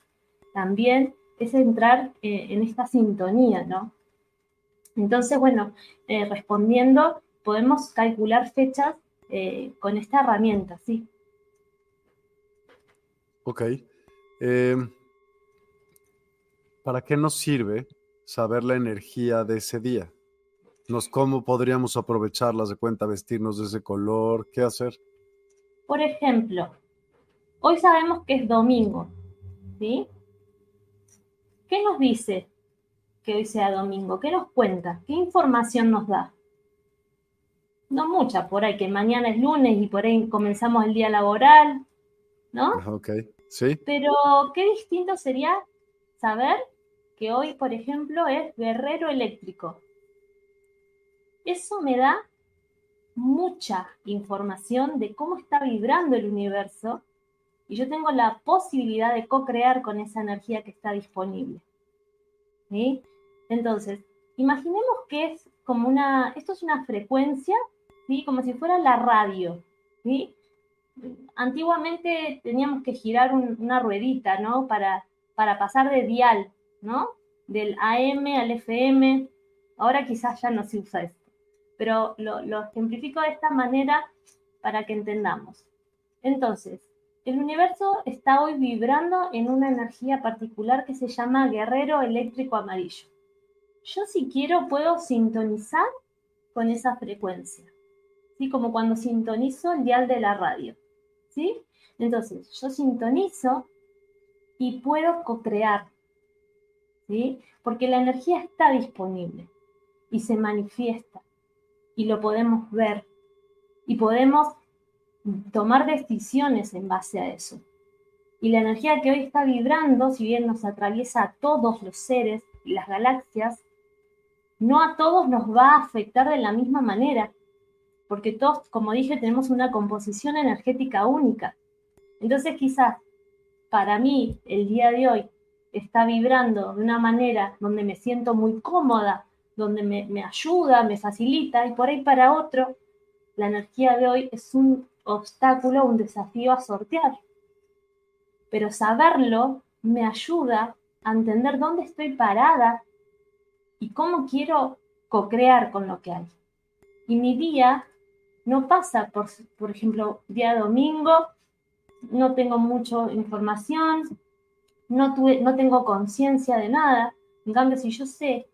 Speaker 2: también es entrar eh, en esta sintonía, ¿no? Entonces, bueno, eh, respondiendo, podemos calcular fechas con esta herramienta, ¿sí?
Speaker 1: Ok. ¿Para qué nos sirve saber la energía de ese día? Nos, ¿Cómo podríamos aprovecharlas de cuenta, vestirnos de ese color? ¿Qué hacer?
Speaker 2: Por ejemplo, hoy sabemos que es domingo, ¿sí? ¿Qué nos dice que hoy sea domingo? ¿Qué nos cuenta? ¿Qué información nos da? No mucha, por ahí que mañana es lunes y por ahí comenzamos el día laboral, ¿no?
Speaker 1: Ok, sí.
Speaker 2: Pero qué distinto sería saber que hoy, por ejemplo, es guerrero eléctrico. Eso me da mucha información de cómo está vibrando el universo y yo tengo la posibilidad de co-crear con esa energía que está disponible. ¿sí? Entonces, imaginemos que es como una, esto es una frecuencia, ¿sí? como si fuera la radio. ¿sí? Antiguamente teníamos que girar una ruedita, ¿no? Para, para pasar de dial, ¿no? Del AM al FM. Ahora quizás ya no se usa esto. Pero lo, lo ejemplifico de esta manera para que entendamos. Entonces, el universo está hoy vibrando en una energía particular que se llama guerrero eléctrico amarillo. Yo si quiero puedo sintonizar con esa frecuencia, ¿sí? Como cuando sintonizo el dial de la radio, ¿sí? Entonces, yo sintonizo y puedo co-crear, ¿sí? Porque la energía está disponible y se manifiesta y lo podemos ver y podemos tomar decisiones en base a eso. Y la energía que hoy está vibrando, si bien nos atraviesa a todos los seres y las galaxias, no a todos nos va a afectar de la misma manera, porque todos, como dije, tenemos una composición energética única. Entonces quizás para mí el día de hoy está vibrando de una manera donde me siento muy cómoda, donde me, ayuda, me facilita, y por ahí para otro, la energía de hoy es un obstáculo, un desafío a sortear. Pero saberlo me ayuda a entender dónde estoy parada y cómo quiero co-crear con lo que hay. Y mi día no pasa por, por ejemplo, día domingo, no tengo mucha información, no, tuve, no tengo conciencia de nada. En cambio, si yo sé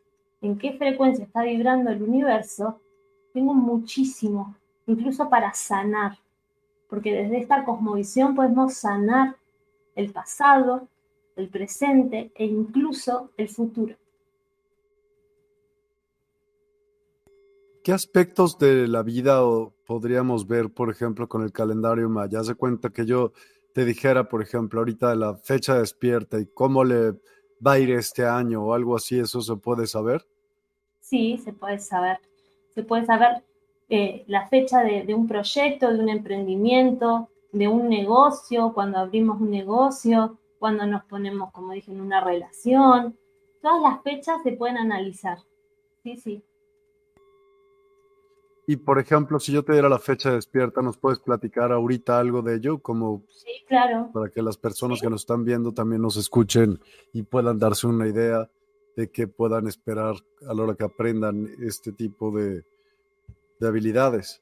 Speaker 2: en qué frecuencia está vibrando el universo, tengo muchísimo, incluso para sanar porque desde esta cosmovisión podemos sanar el pasado, el presente e incluso el futuro.
Speaker 1: ¿Qué aspectos de la vida podríamos ver, por ejemplo, con el calendario maya? Haz de cuenta que yo te dijera, por ejemplo, ahorita la fecha despierta y cómo le va a ir este año o algo así, ¿eso se puede saber?
Speaker 2: Sí, se puede saber. Se puede saber eh, la fecha de, un proyecto, de un emprendimiento, de un negocio, cuando abrimos un negocio, cuando nos ponemos, como dije, en una relación. Todas las fechas se pueden analizar. Sí, sí.
Speaker 1: Y por ejemplo, si yo te diera la fecha despierta, ¿nos puedes platicar ahorita algo de ello? Como
Speaker 2: sí, claro.
Speaker 1: Para que las personas que nos están viendo también nos escuchen y puedan darse una idea de que puedan esperar a la hora que aprendan este tipo de, de habilidades.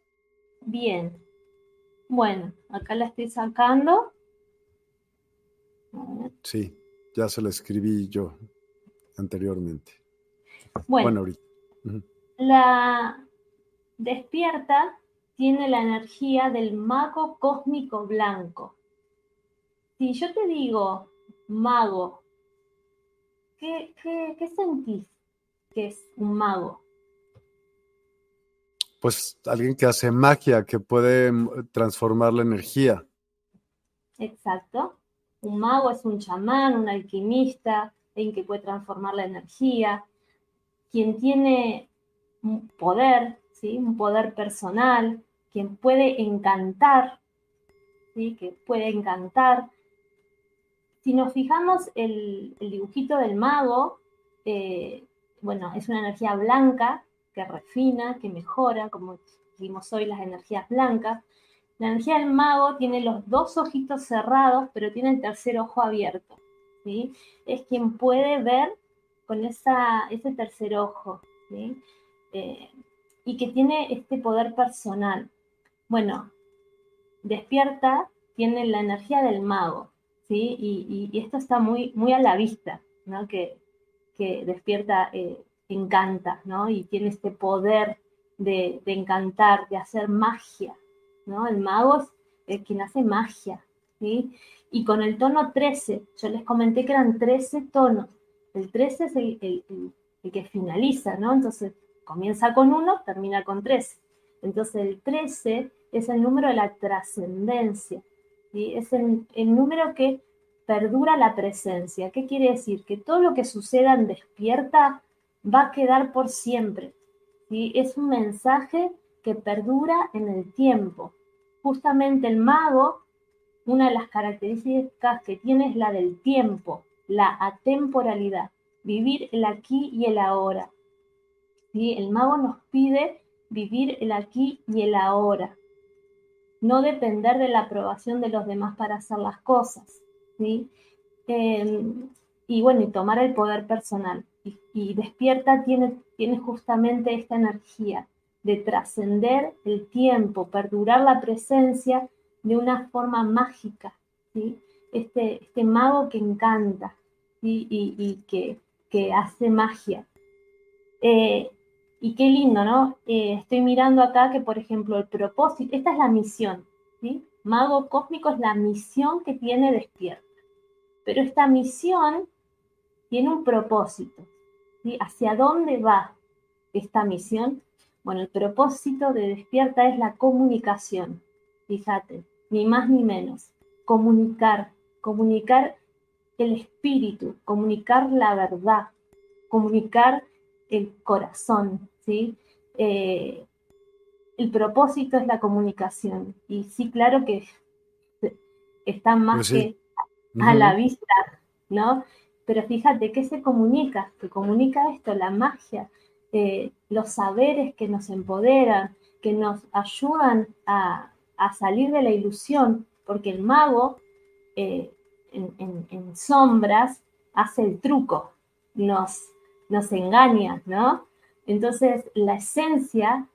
Speaker 2: Bien. Bueno, acá la estoy sacando.
Speaker 1: Sí, ya se la escribí yo anteriormente.
Speaker 2: Bueno, ahorita. La despierta tiene la energía del mago cósmico blanco. Si yo te digo mago, ¿qué, qué, qué sentís que es un mago?
Speaker 1: pues alguien que hace magia, que puede mm, transformar la energía.
Speaker 2: Exacto. Un mago es un chamán, un alquimista, alguien que puede transformar la energía, quien tiene un poder, ¿sí? un poder personal, quien puede encantar, ¿sí? que puede encantar. Si nos fijamos el, el dibujito del mago, eh, bueno, es una energía blanca que refina, que mejora, como vimos hoy las energías blancas. La energía del mago tiene los dos ojitos cerrados, pero tiene el tercer ojo abierto. Es quien puede ver con ese tercer ojo. Eh, y que tiene este poder personal. Bueno, despierta, tiene la energía del mago, ¿sí? Y, esto está muy, muy a la vista, ¿no? Que, que despierta eh, encanta, ¿no? Y tiene este poder de, encantar, de hacer magia, ¿no? El mago es quien hace magia, ¿sí? Y con el tono 13, yo les comenté que eran 13 tonos. El 13 es el, que finaliza, ¿no? Entonces comienza con 1, termina con 13. Entonces el 13 es el número de la trascendencia, ¿sí? Es el, número que perdura la presencia. ¿Qué quiere decir? Que todo lo que suceda en despierta va a quedar por siempre. ¿sí? Es un mensaje que perdura en el tiempo. Justamente el mago, una de las características que tiene es la del tiempo, la atemporalidad, vivir el aquí y el ahora. ¿sí? El mago nos pide vivir el aquí y el ahora, no depender de la aprobación de los demás para hacer las cosas. ¿sí? Em, y bueno, y tomar el poder personal y, despierta tiene, justamente esta energía de trascender el tiempo, perdurar la presencia de una forma mágica, ¿sí? este, este mago que encanta y, que, hace magia. Eh, y qué lindo, ¿no? Eh, estoy mirando acá que, por ejemplo, el propósito, esta es la misión, ¿sí? Mago cósmico es la misión que tiene despierta. Pero esta misión tiene un propósito. ¿Hacia dónde va esta misión? Bueno, el propósito de despierta es la comunicación, fíjate, ni más ni menos, comunicar, comunicar el espíritu, comunicar la verdad, comunicar el corazón, ¿sí? Eh, el propósito es la comunicación. Y sí, claro que está más pues que a la vista, ¿no? Pero fíjate, ¿qué se comunica? Se comunica esto, la magia, eh, los saberes que nos empoderan, que nos ayudan a, salir de la ilusión, porque el mago eh, en, sombras hace el truco, nos, nos engaña, ¿no? Entonces, la esencia,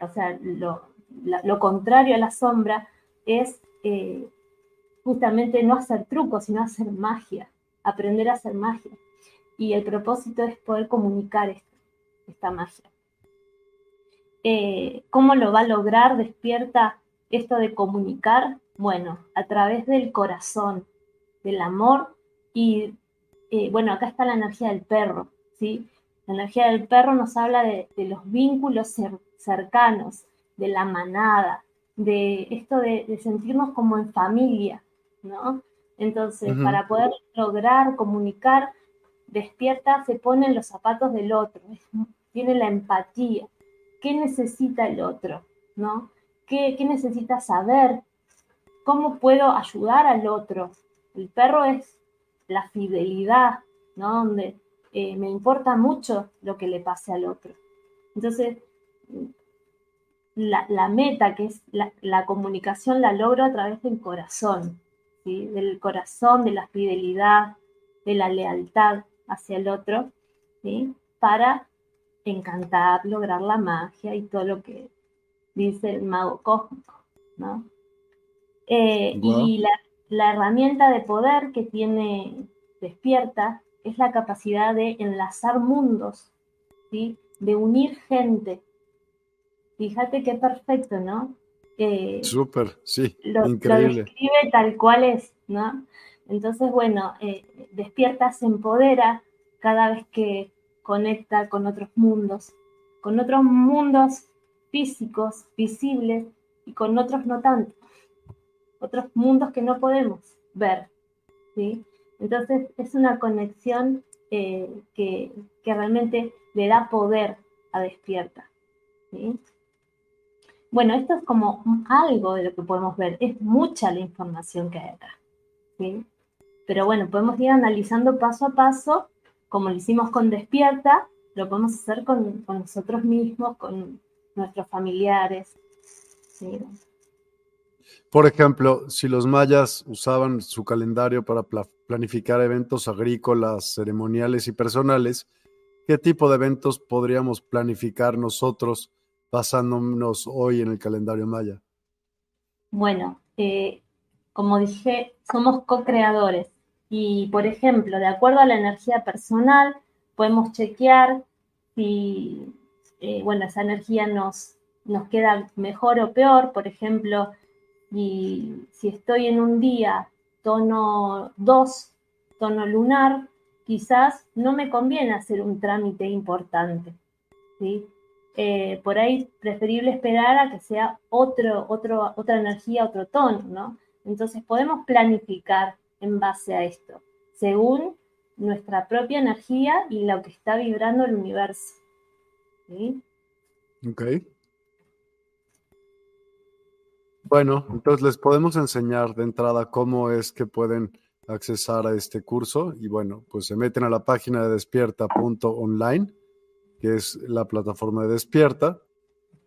Speaker 2: o sea, lo, contrario a la sombra es eh, justamente no hacer trucos, sino hacer magia, aprender a hacer magia. Y el propósito es poder comunicar esta magia. Eh, ¿Cómo lo va a lograr? Despierta esto de comunicar. Bueno, a través del corazón, del amor y, eh, bueno, acá está la energía del perro, ¿sí? La energía del perro nos habla de, los vínculos cercanos, de la manada, de esto de, sentirnos como en familia, ¿no? Entonces, para poder lograr comunicar, despierta, se pone en los zapatos del otro, tiene la empatía. ¿Qué necesita el otro? ¿No? ¿Qué, ¿Qué necesita saber? ¿Cómo puedo ayudar al otro? El perro es la fidelidad, ¿no? Donde eh, me importa mucho lo que le pase al otro. Entonces, la, meta, que es la, comunicación, la logro a través del corazón, ¿sí? del corazón, de la fidelidad, de la lealtad hacia el otro, ¿sí? para encantar, lograr la magia y todo lo que dice el mago cósmico. ¿no? Eh, y la, la herramienta de poder que tiene despierta es la capacidad de enlazar mundos, ¿sí? de unir gente. Fíjate qué perfecto, ¿no?
Speaker 1: Eh, Súper, sí,
Speaker 2: lo, increíble. Lo describe tal cual es, ¿no? Entonces, bueno, eh, despierta, se empodera cada vez que conecta con otros mundos, con otros mundos físicos, visibles, y con otros no tanto otros mundos que no podemos ver. ¿sí? Entonces es una conexión eh, que, realmente le da poder a despierta. Bueno, esto es como algo de lo que podemos ver. Es mucha la información que hay acá. ¿sí? Pero bueno, podemos ir analizando paso a paso, como lo hicimos con despierta, lo podemos hacer con, con nosotros mismos, con nuestros familiares.
Speaker 1: Por ejemplo, si los mayas usaban su calendario para planificar eventos agrícolas, ceremoniales y personales, ¿qué tipo de eventos podríamos planificar nosotros basándonos hoy en el calendario maya?
Speaker 2: Bueno, eh, como dije, somos co-creadores y, por ejemplo, de acuerdo a la energía personal, podemos chequear si, eh, bueno, esa energía nos, nos queda mejor o peor. Por ejemplo, y si estoy en un día tono 2, tono lunar, quizás no me conviene hacer un trámite importante. ¿sí? Eh, por ahí preferible esperar a que sea otro, otro, otra energía, otro tono, ¿no? Entonces podemos planificar en base a esto, según nuestra propia energía y lo que está vibrando el universo. ¿sí?
Speaker 1: Ok. Bueno, entonces les podemos enseñar de entrada cómo es que pueden accesar a este curso y bueno, pues se meten a la página de despierta.online, que es la plataforma de Despierta,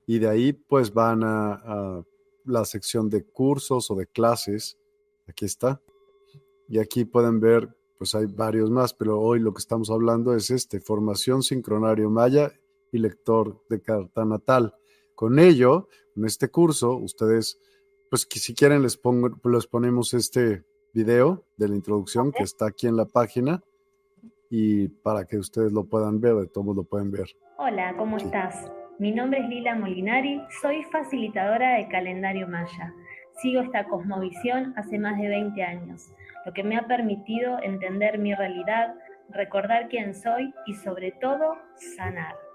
Speaker 1: y de ahí pues van a, la sección de cursos o de clases. Aquí está. Y aquí pueden ver, pues hay varios más, pero hoy lo que estamos hablando es este, formación sincronario maya y lector de carta natal. Con ello, en este curso, ustedes, pues que si quieren les, pongo, les ponemos este video de la introducción que está aquí en la página y para que ustedes lo puedan ver, de todos lo pueden ver.
Speaker 3: Hola, ¿cómo estás? Mi nombre es Lila Molinari, soy facilitadora de calendario maya. Sigo esta cosmovisión hace más de 20 años, lo que me ha permitido entender mi realidad, recordar quién soy y sobre todo sanar.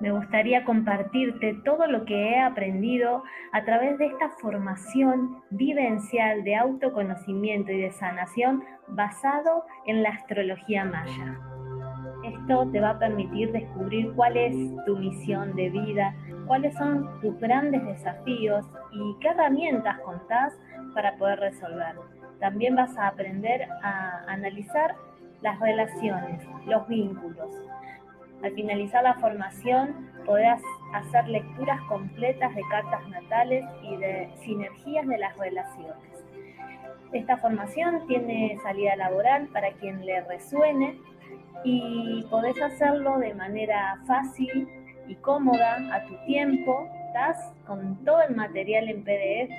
Speaker 3: Me gustaría compartirte todo lo que he aprendido a través de esta formación vivencial de autoconocimiento y de sanación basado en la astrología maya. Esto te va a permitir descubrir cuál es tu misión de vida, cuáles son tus grandes desafíos y qué herramientas contás para poder resolver. También vas a aprender a analizar las relaciones, los vínculos. Al finalizar la formación podrás hacer lecturas completas de cartas natales y de sinergias de las relaciones. Esta formación tiene salida laboral para quien le resuene y podés hacerlo de manera fácil y cómoda a tu tiempo. Estás con todo el material en PDF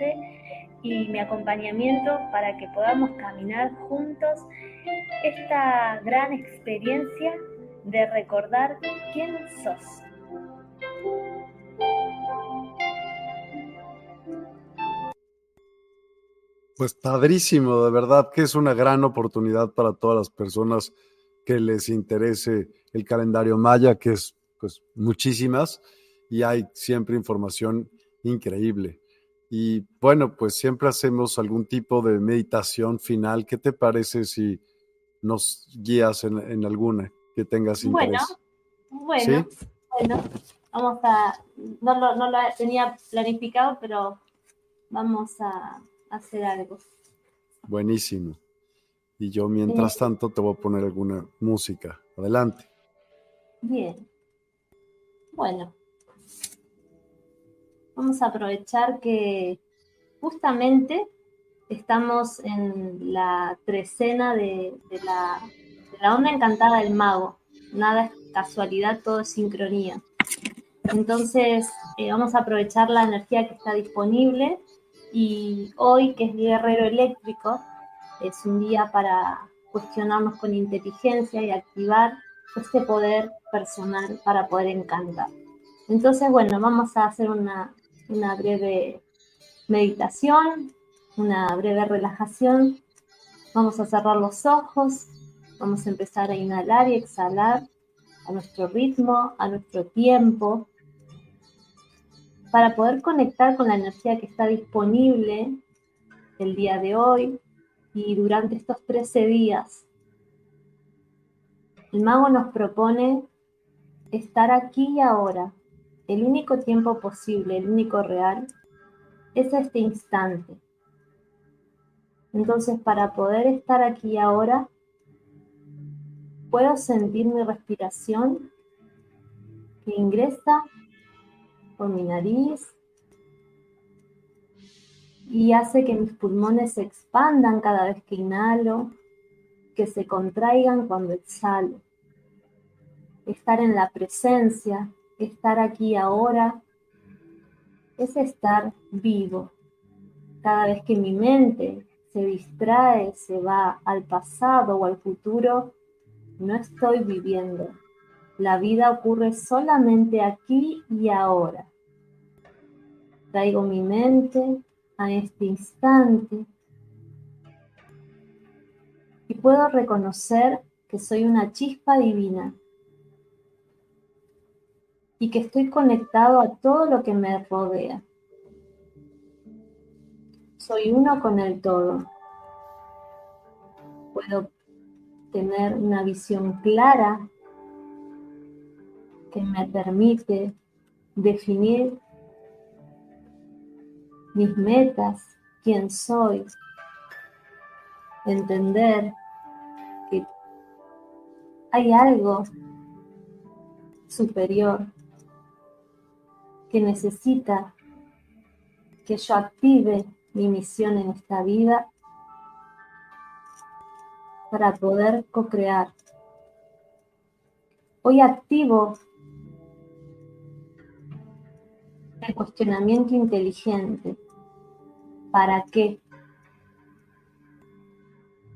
Speaker 3: y mi acompañamiento para que podamos caminar juntos esta gran experiencia de recordar quién sos.
Speaker 1: Pues padrísimo, de verdad que es una gran oportunidad para todas las personas que les interese el calendario maya, que es pues muchísimas y hay siempre información increíble. Y bueno, pues siempre hacemos algún tipo de meditación final. ¿Qué te parece si nos guías en, alguna que tengas interés?
Speaker 2: Bueno, bueno, bueno, vamos a, no lo, no lo tenía planificado, pero vamos a hacer algo.
Speaker 1: Buenísimo. Y yo, mientras tanto, te voy a poner alguna música. Adelante.
Speaker 2: Bien. Bueno. Vamos a aprovechar que justamente estamos en la trecena de, la, onda encantada del mago. Nada es casualidad, todo es sincronía. Entonces, eh, vamos a aprovechar la energía que está disponible y hoy, que es Guerrero Eléctrico, es un día para cuestionarnos con inteligencia y activar este poder personal para poder encantar. Entonces, bueno, vamos a hacer una breve meditación, una breve relajación. Vamos a cerrar los ojos, vamos a empezar a inhalar y exhalar a nuestro ritmo, a nuestro tiempo, para poder conectar con la energía que está disponible el día de hoy, y durante estos 13 días, el mago nos propone estar aquí y ahora. El único tiempo posible, el único real, es este instante. Entonces, para poder estar aquí y ahora, puedo sentir mi respiración que ingresa por mi nariz y hace que mis pulmones se expandan cada vez que inhalo, que se contraigan cuando exhalo. Estar en la presencia, estar aquí ahora, es estar vivo. Cada vez que mi mente se distrae, se va al pasado o al futuro, no estoy viviendo. La vida ocurre solamente aquí y ahora. Traigo mi mente a este instante y puedo reconocer que soy una chispa divina y que estoy conectado a todo lo que me rodea. Soy uno con el todo. Puedo tener una visión clara que me permite definir mis metas, quién soy, entender que hay algo superior que necesita que yo active mi misión en esta vida para poder co-crear. Hoy activo el cuestionamiento inteligente. ¿Para qué?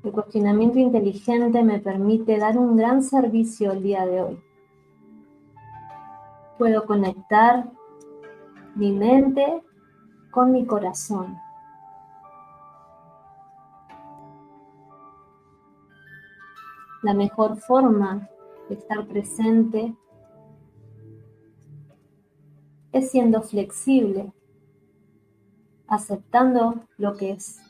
Speaker 2: El cuestionamiento inteligente me permite dar un gran servicio el día de hoy. Puedo conectar mi mente con mi corazón. La mejor forma de estar presente es siendo flexible, aceptando lo que es.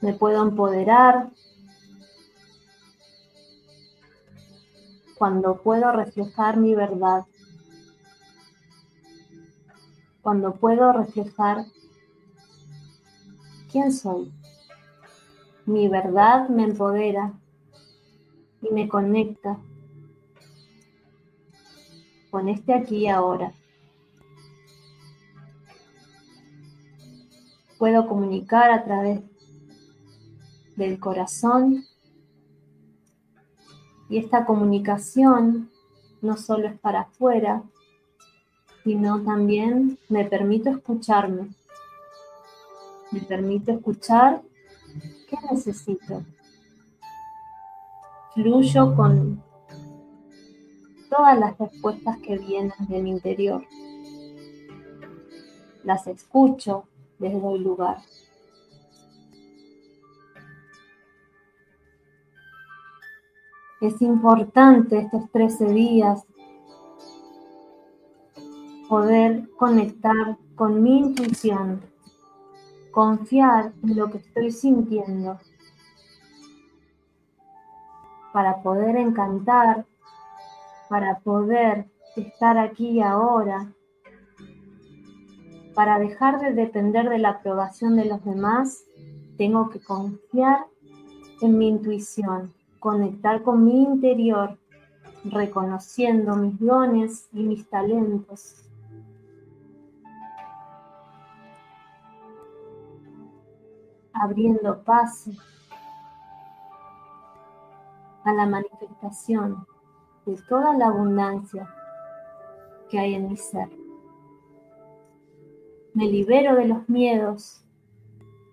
Speaker 2: Me puedo empoderar cuando puedo reflejar mi verdad, cuando puedo reflejar quién soy. Mi verdad me empodera y me conecta con este aquí y ahora. Puedo comunicar a través del corazón y esta comunicación no solo es para afuera, sino también me permito escucharme. Me permito escuchar qué necesito fluyo con todas las respuestas que vienen de mi interior. Las escucho, les doy lugar. Es importante estos 13 días poder conectar con mi intuición, confiar en lo que estoy sintiendo para poder encantar, para poder estar aquí y ahora, para dejar de depender de la aprobación de los demás, tengo que confiar en mi intuición, conectar con mi interior, reconociendo mis dones y mis talentos. Abriendo paso a la manifestación de toda la abundancia que hay en mi ser. Me libero de los miedos,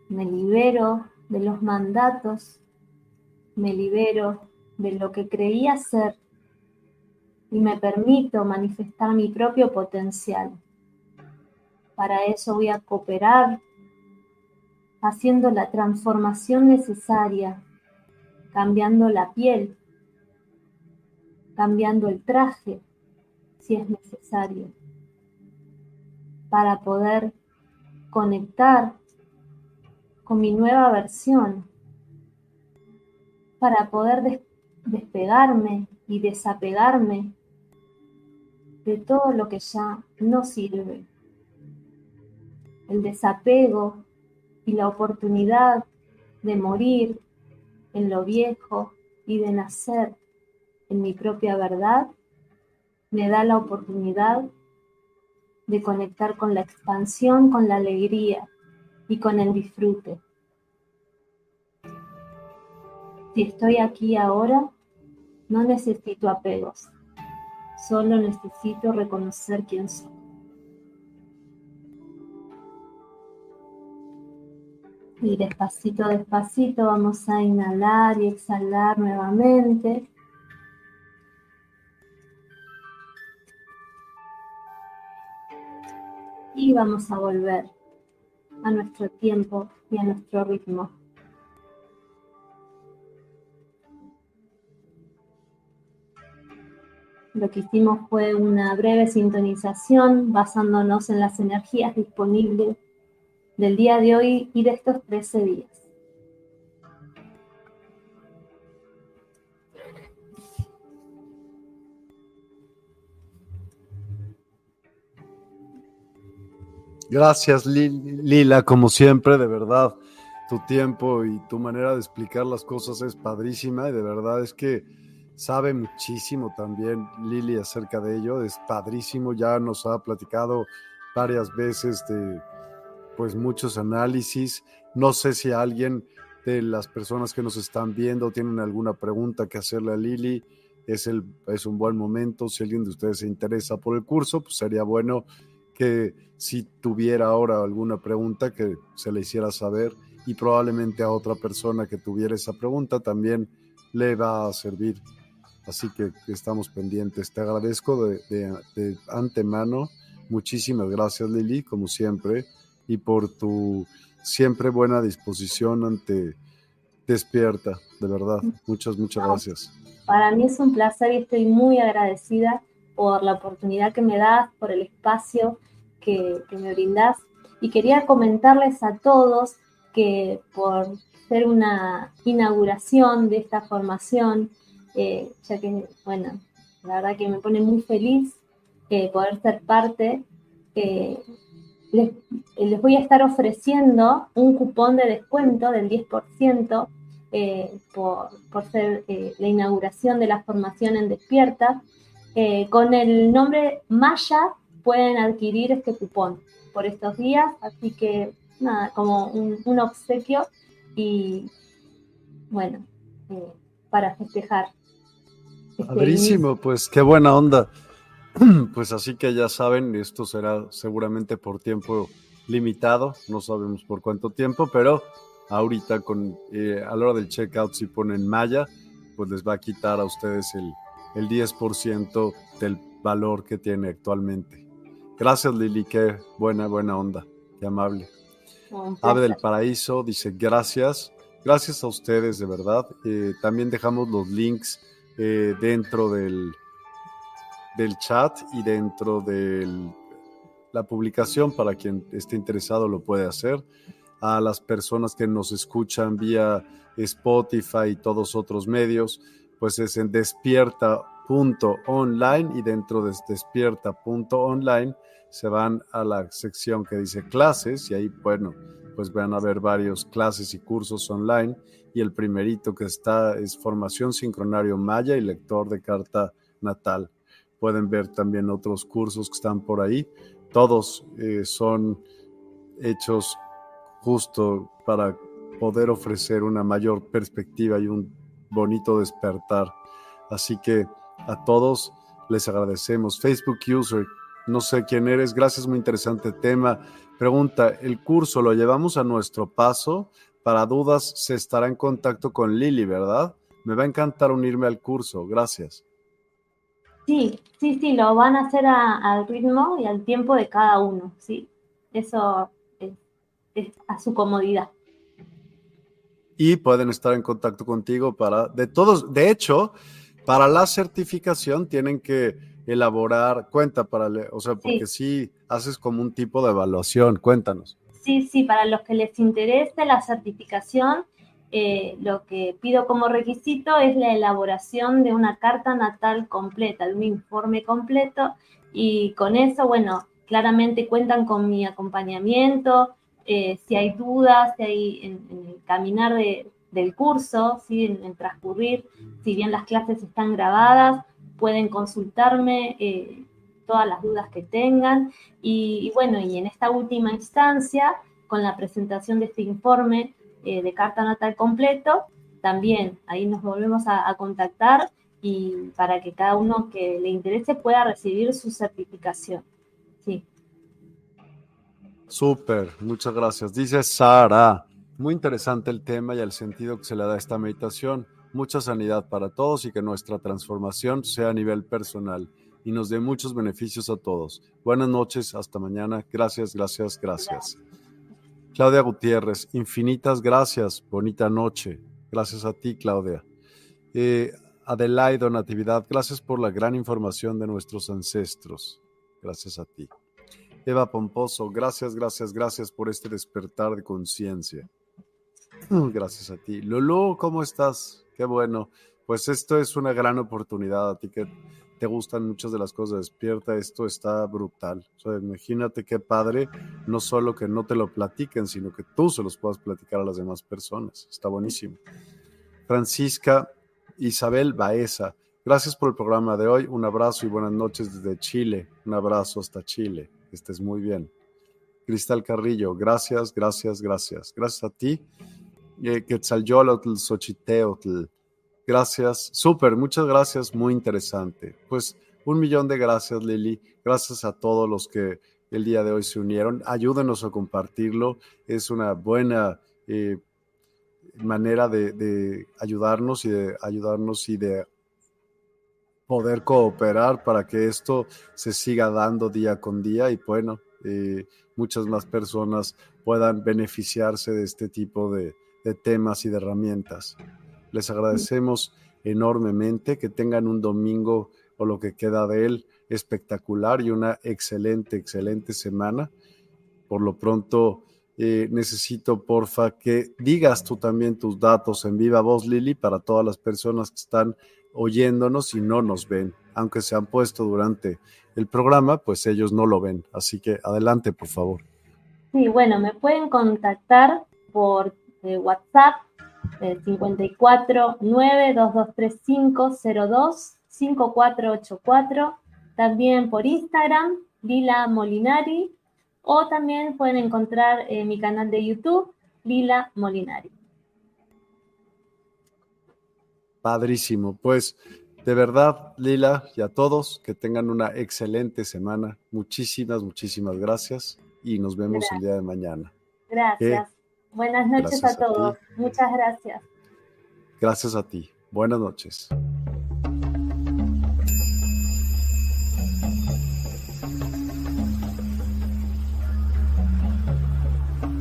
Speaker 2: me libero de los mandatos, me libero de lo que creía ser y me permito manifestar mi propio potencial. Para eso voy a cooperar haciendo la transformación necesaria cambiando la piel, cambiando el traje si es necesario, para poder conectar con mi nueva versión, para poder despegarme y desapegarme de todo lo que ya no sirve. El desapego y la oportunidad de morir en lo viejo y de nacer en mi propia verdad, me da la oportunidad de conectar con la expansión, con la alegría y con el disfrute. Si estoy aquí ahora, no necesito apegos, solo necesito reconocer quién soy. Y despacito, despacito vamos a inhalar y exhalar nuevamente. Y vamos a volver a nuestro tiempo y a nuestro ritmo. Lo que hicimos fue una breve sintonización basándonos en las energías disponibles del día de hoy y de estos 13 días.
Speaker 1: Gracias Lila, como siempre, de verdad, tu tiempo y tu manera de explicar las cosas es padrísima y de verdad es que sabe muchísimo también Lili acerca de ello, es padrísimo, ya nos ha platicado varias veces de pues muchos análisis. No sé si alguien de las personas que nos están viendo tienen alguna pregunta que hacerle a Lili. es, el, es un buen momento. Si alguien de ustedes se interesa por el curso, pues sería bueno que si tuviera ahora alguna pregunta que se le hiciera saber y probablemente a otra persona que tuviera esa pregunta también le va a servir. Así que estamos pendientes. Te agradezco de, de antemano. Muchísimas gracias Lili, como siempre, y por tu siempre buena disposición ante Despierta, de verdad. Muchas, muchas gracias.
Speaker 2: Para mí es un placer y estoy muy agradecida por la oportunidad que me das, por el espacio que, me brindas. Y quería comentarles a todos que por ser una inauguración de esta formación, eh, ya que, bueno, la verdad que me pone muy feliz eh, poder ser parte, eh, les, les, voy a estar ofreciendo un cupón de descuento del 10% por, por, ser la inauguración de la formación en Despierta, con el nombre Maya pueden adquirir este cupón por estos días, así que nada, como un, obsequio y bueno, eh, para festejar.
Speaker 1: Este Padrísimo, pues qué buena onda. Pues así que ya saben, esto será seguramente por tiempo limitado, no sabemos por cuánto tiempo, pero ahorita con eh, a la hora del checkout si ponen Maya, pues les va a quitar a ustedes el, el 10% del valor que tiene actualmente. Gracias Lili, qué buena, buena onda, qué amable. Ave del Paraíso dice gracias, gracias a ustedes de verdad. Eh, también dejamos los links eh, dentro del, del chat y dentro de la publicación para quien esté interesado lo puede hacer. A las personas que nos escuchan vía Spotify y todos otros medios, pues es en despierta.online y dentro de despierta.online se van a la sección que dice clases y ahí, bueno, pues van a ver varios clases y cursos online. Y el primerito que está es formación sincronario maya y lector de carta natal. Pueden ver también otros cursos que están por ahí. Todos eh, son hechos justo para poder ofrecer una mayor perspectiva y un bonito despertar. Así que a todos les agradecemos. Facebook User no sé quién eres, gracias, muy interesante tema. Pregunta, ¿el curso lo llevamos a nuestro paso? Para dudas, se estará en contacto con Lili, ¿verdad? Me va a encantar unirme al curso, gracias.
Speaker 2: Sí, sí, sí, lo van a hacer al ritmo y al tiempo de cada uno, sí. Eso es, es a su comodidad.
Speaker 1: Y pueden estar en contacto contigo para, de todos, de hecho, para la certificación tienen que elaborar, cuenta para, o sea, porque sí. haces como un tipo de evaluación, cuéntanos.
Speaker 2: Sí, sí, para los que les interese la certificación, eh, lo que pido como requisito es la elaboración de una carta natal completa, de un informe completo, y con eso, bueno, claramente cuentan con mi acompañamiento, eh, si hay dudas, si hay en, el caminar del curso, ¿sí? en, transcurrir, si bien las clases están grabadas, pueden consultarme eh, todas las dudas que tengan. Y, bueno, y en esta última instancia, con la presentación de este informe eh, de carta natal completo, también ahí nos volvemos a, contactar y para que cada uno que le interese pueda recibir su certificación. Sí.
Speaker 1: Súper, muchas gracias. Dice Sara, muy interesante el tema y el sentido que se le da a esta meditación mucha sanidad para todos y que nuestra transformación sea a nivel personal y nos dé muchos beneficios a todos. Buenas noches, hasta mañana. Gracias, gracias, gracias. Claudia Gutiérrez, infinitas gracias. Bonita noche. Gracias a ti, Claudia. Eh, Adelaido Natividad, gracias por la gran información de nuestros ancestros. Gracias a ti. Eva Pomposo, gracias, gracias, gracias por este despertar de conciencia. Gracias a ti. Lolo, ¿cómo estás? Qué bueno. Pues esto es una gran oportunidad a ti que te gustan muchas de las cosas despierta, esto está brutal. Imagínate qué padre, no solo que no te lo platiquen, sino que tú se los puedas platicar a las demás personas. Está buenísimo. Francisca Isabel Baeza, gracias por el programa de hoy. Un abrazo y buenas noches desde Chile. Un abrazo hasta Chile. Estés muy bien. Cristal Carrillo, gracias, gracias, gracias. Gracias a ti. Eh, Quetzalyolotl, Xochiteotl, Gracias, súper, muchas gracias, muy interesante. Pues un millón de gracias, Lili. Gracias a todos los que el día de hoy se unieron. Ayúdenos a compartirlo. Es una buena eh, manera de, ayudarnos y de ayudarnos y de poder cooperar para que esto se siga dando día con día y bueno, eh, muchas más personas puedan beneficiarse de este tipo de, de temas y de herramientas. Les agradecemos enormemente que tengan un domingo o lo que queda de él espectacular y una excelente, excelente semana. Por lo pronto, eh, necesito, porfa, que digas tú también tus datos en viva voz, Lili, para todas las personas que están oyéndonos y no nos ven. Aunque se han puesto durante el programa, pues ellos no lo ven. Así que adelante, por favor.
Speaker 2: Sí, bueno, me pueden contactar por eh, WhatsApp eh, 54 92235 02 5484 también por Instagram, Lila Molinari, o también pueden encontrar en eh, mi canal de YouTube, Lila Molinari.
Speaker 1: Padrísimo, pues de verdad, Lila, y a todos, que tengan una excelente semana. Muchísimas, muchísimas gracias y nos vemos el día de mañana.
Speaker 2: Gracias. Buenas noches a todos. Muchas gracias.
Speaker 1: Gracias a ti. Buenas noches.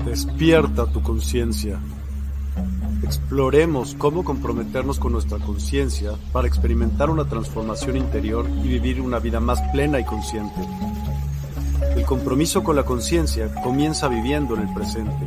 Speaker 1: Despierta tu conciencia. Exploremos cómo comprometernos con nuestra conciencia para experimentar una transformación interior y vivir una vida más plena y consciente. El compromiso con la conciencia comienza viviendo en el presente.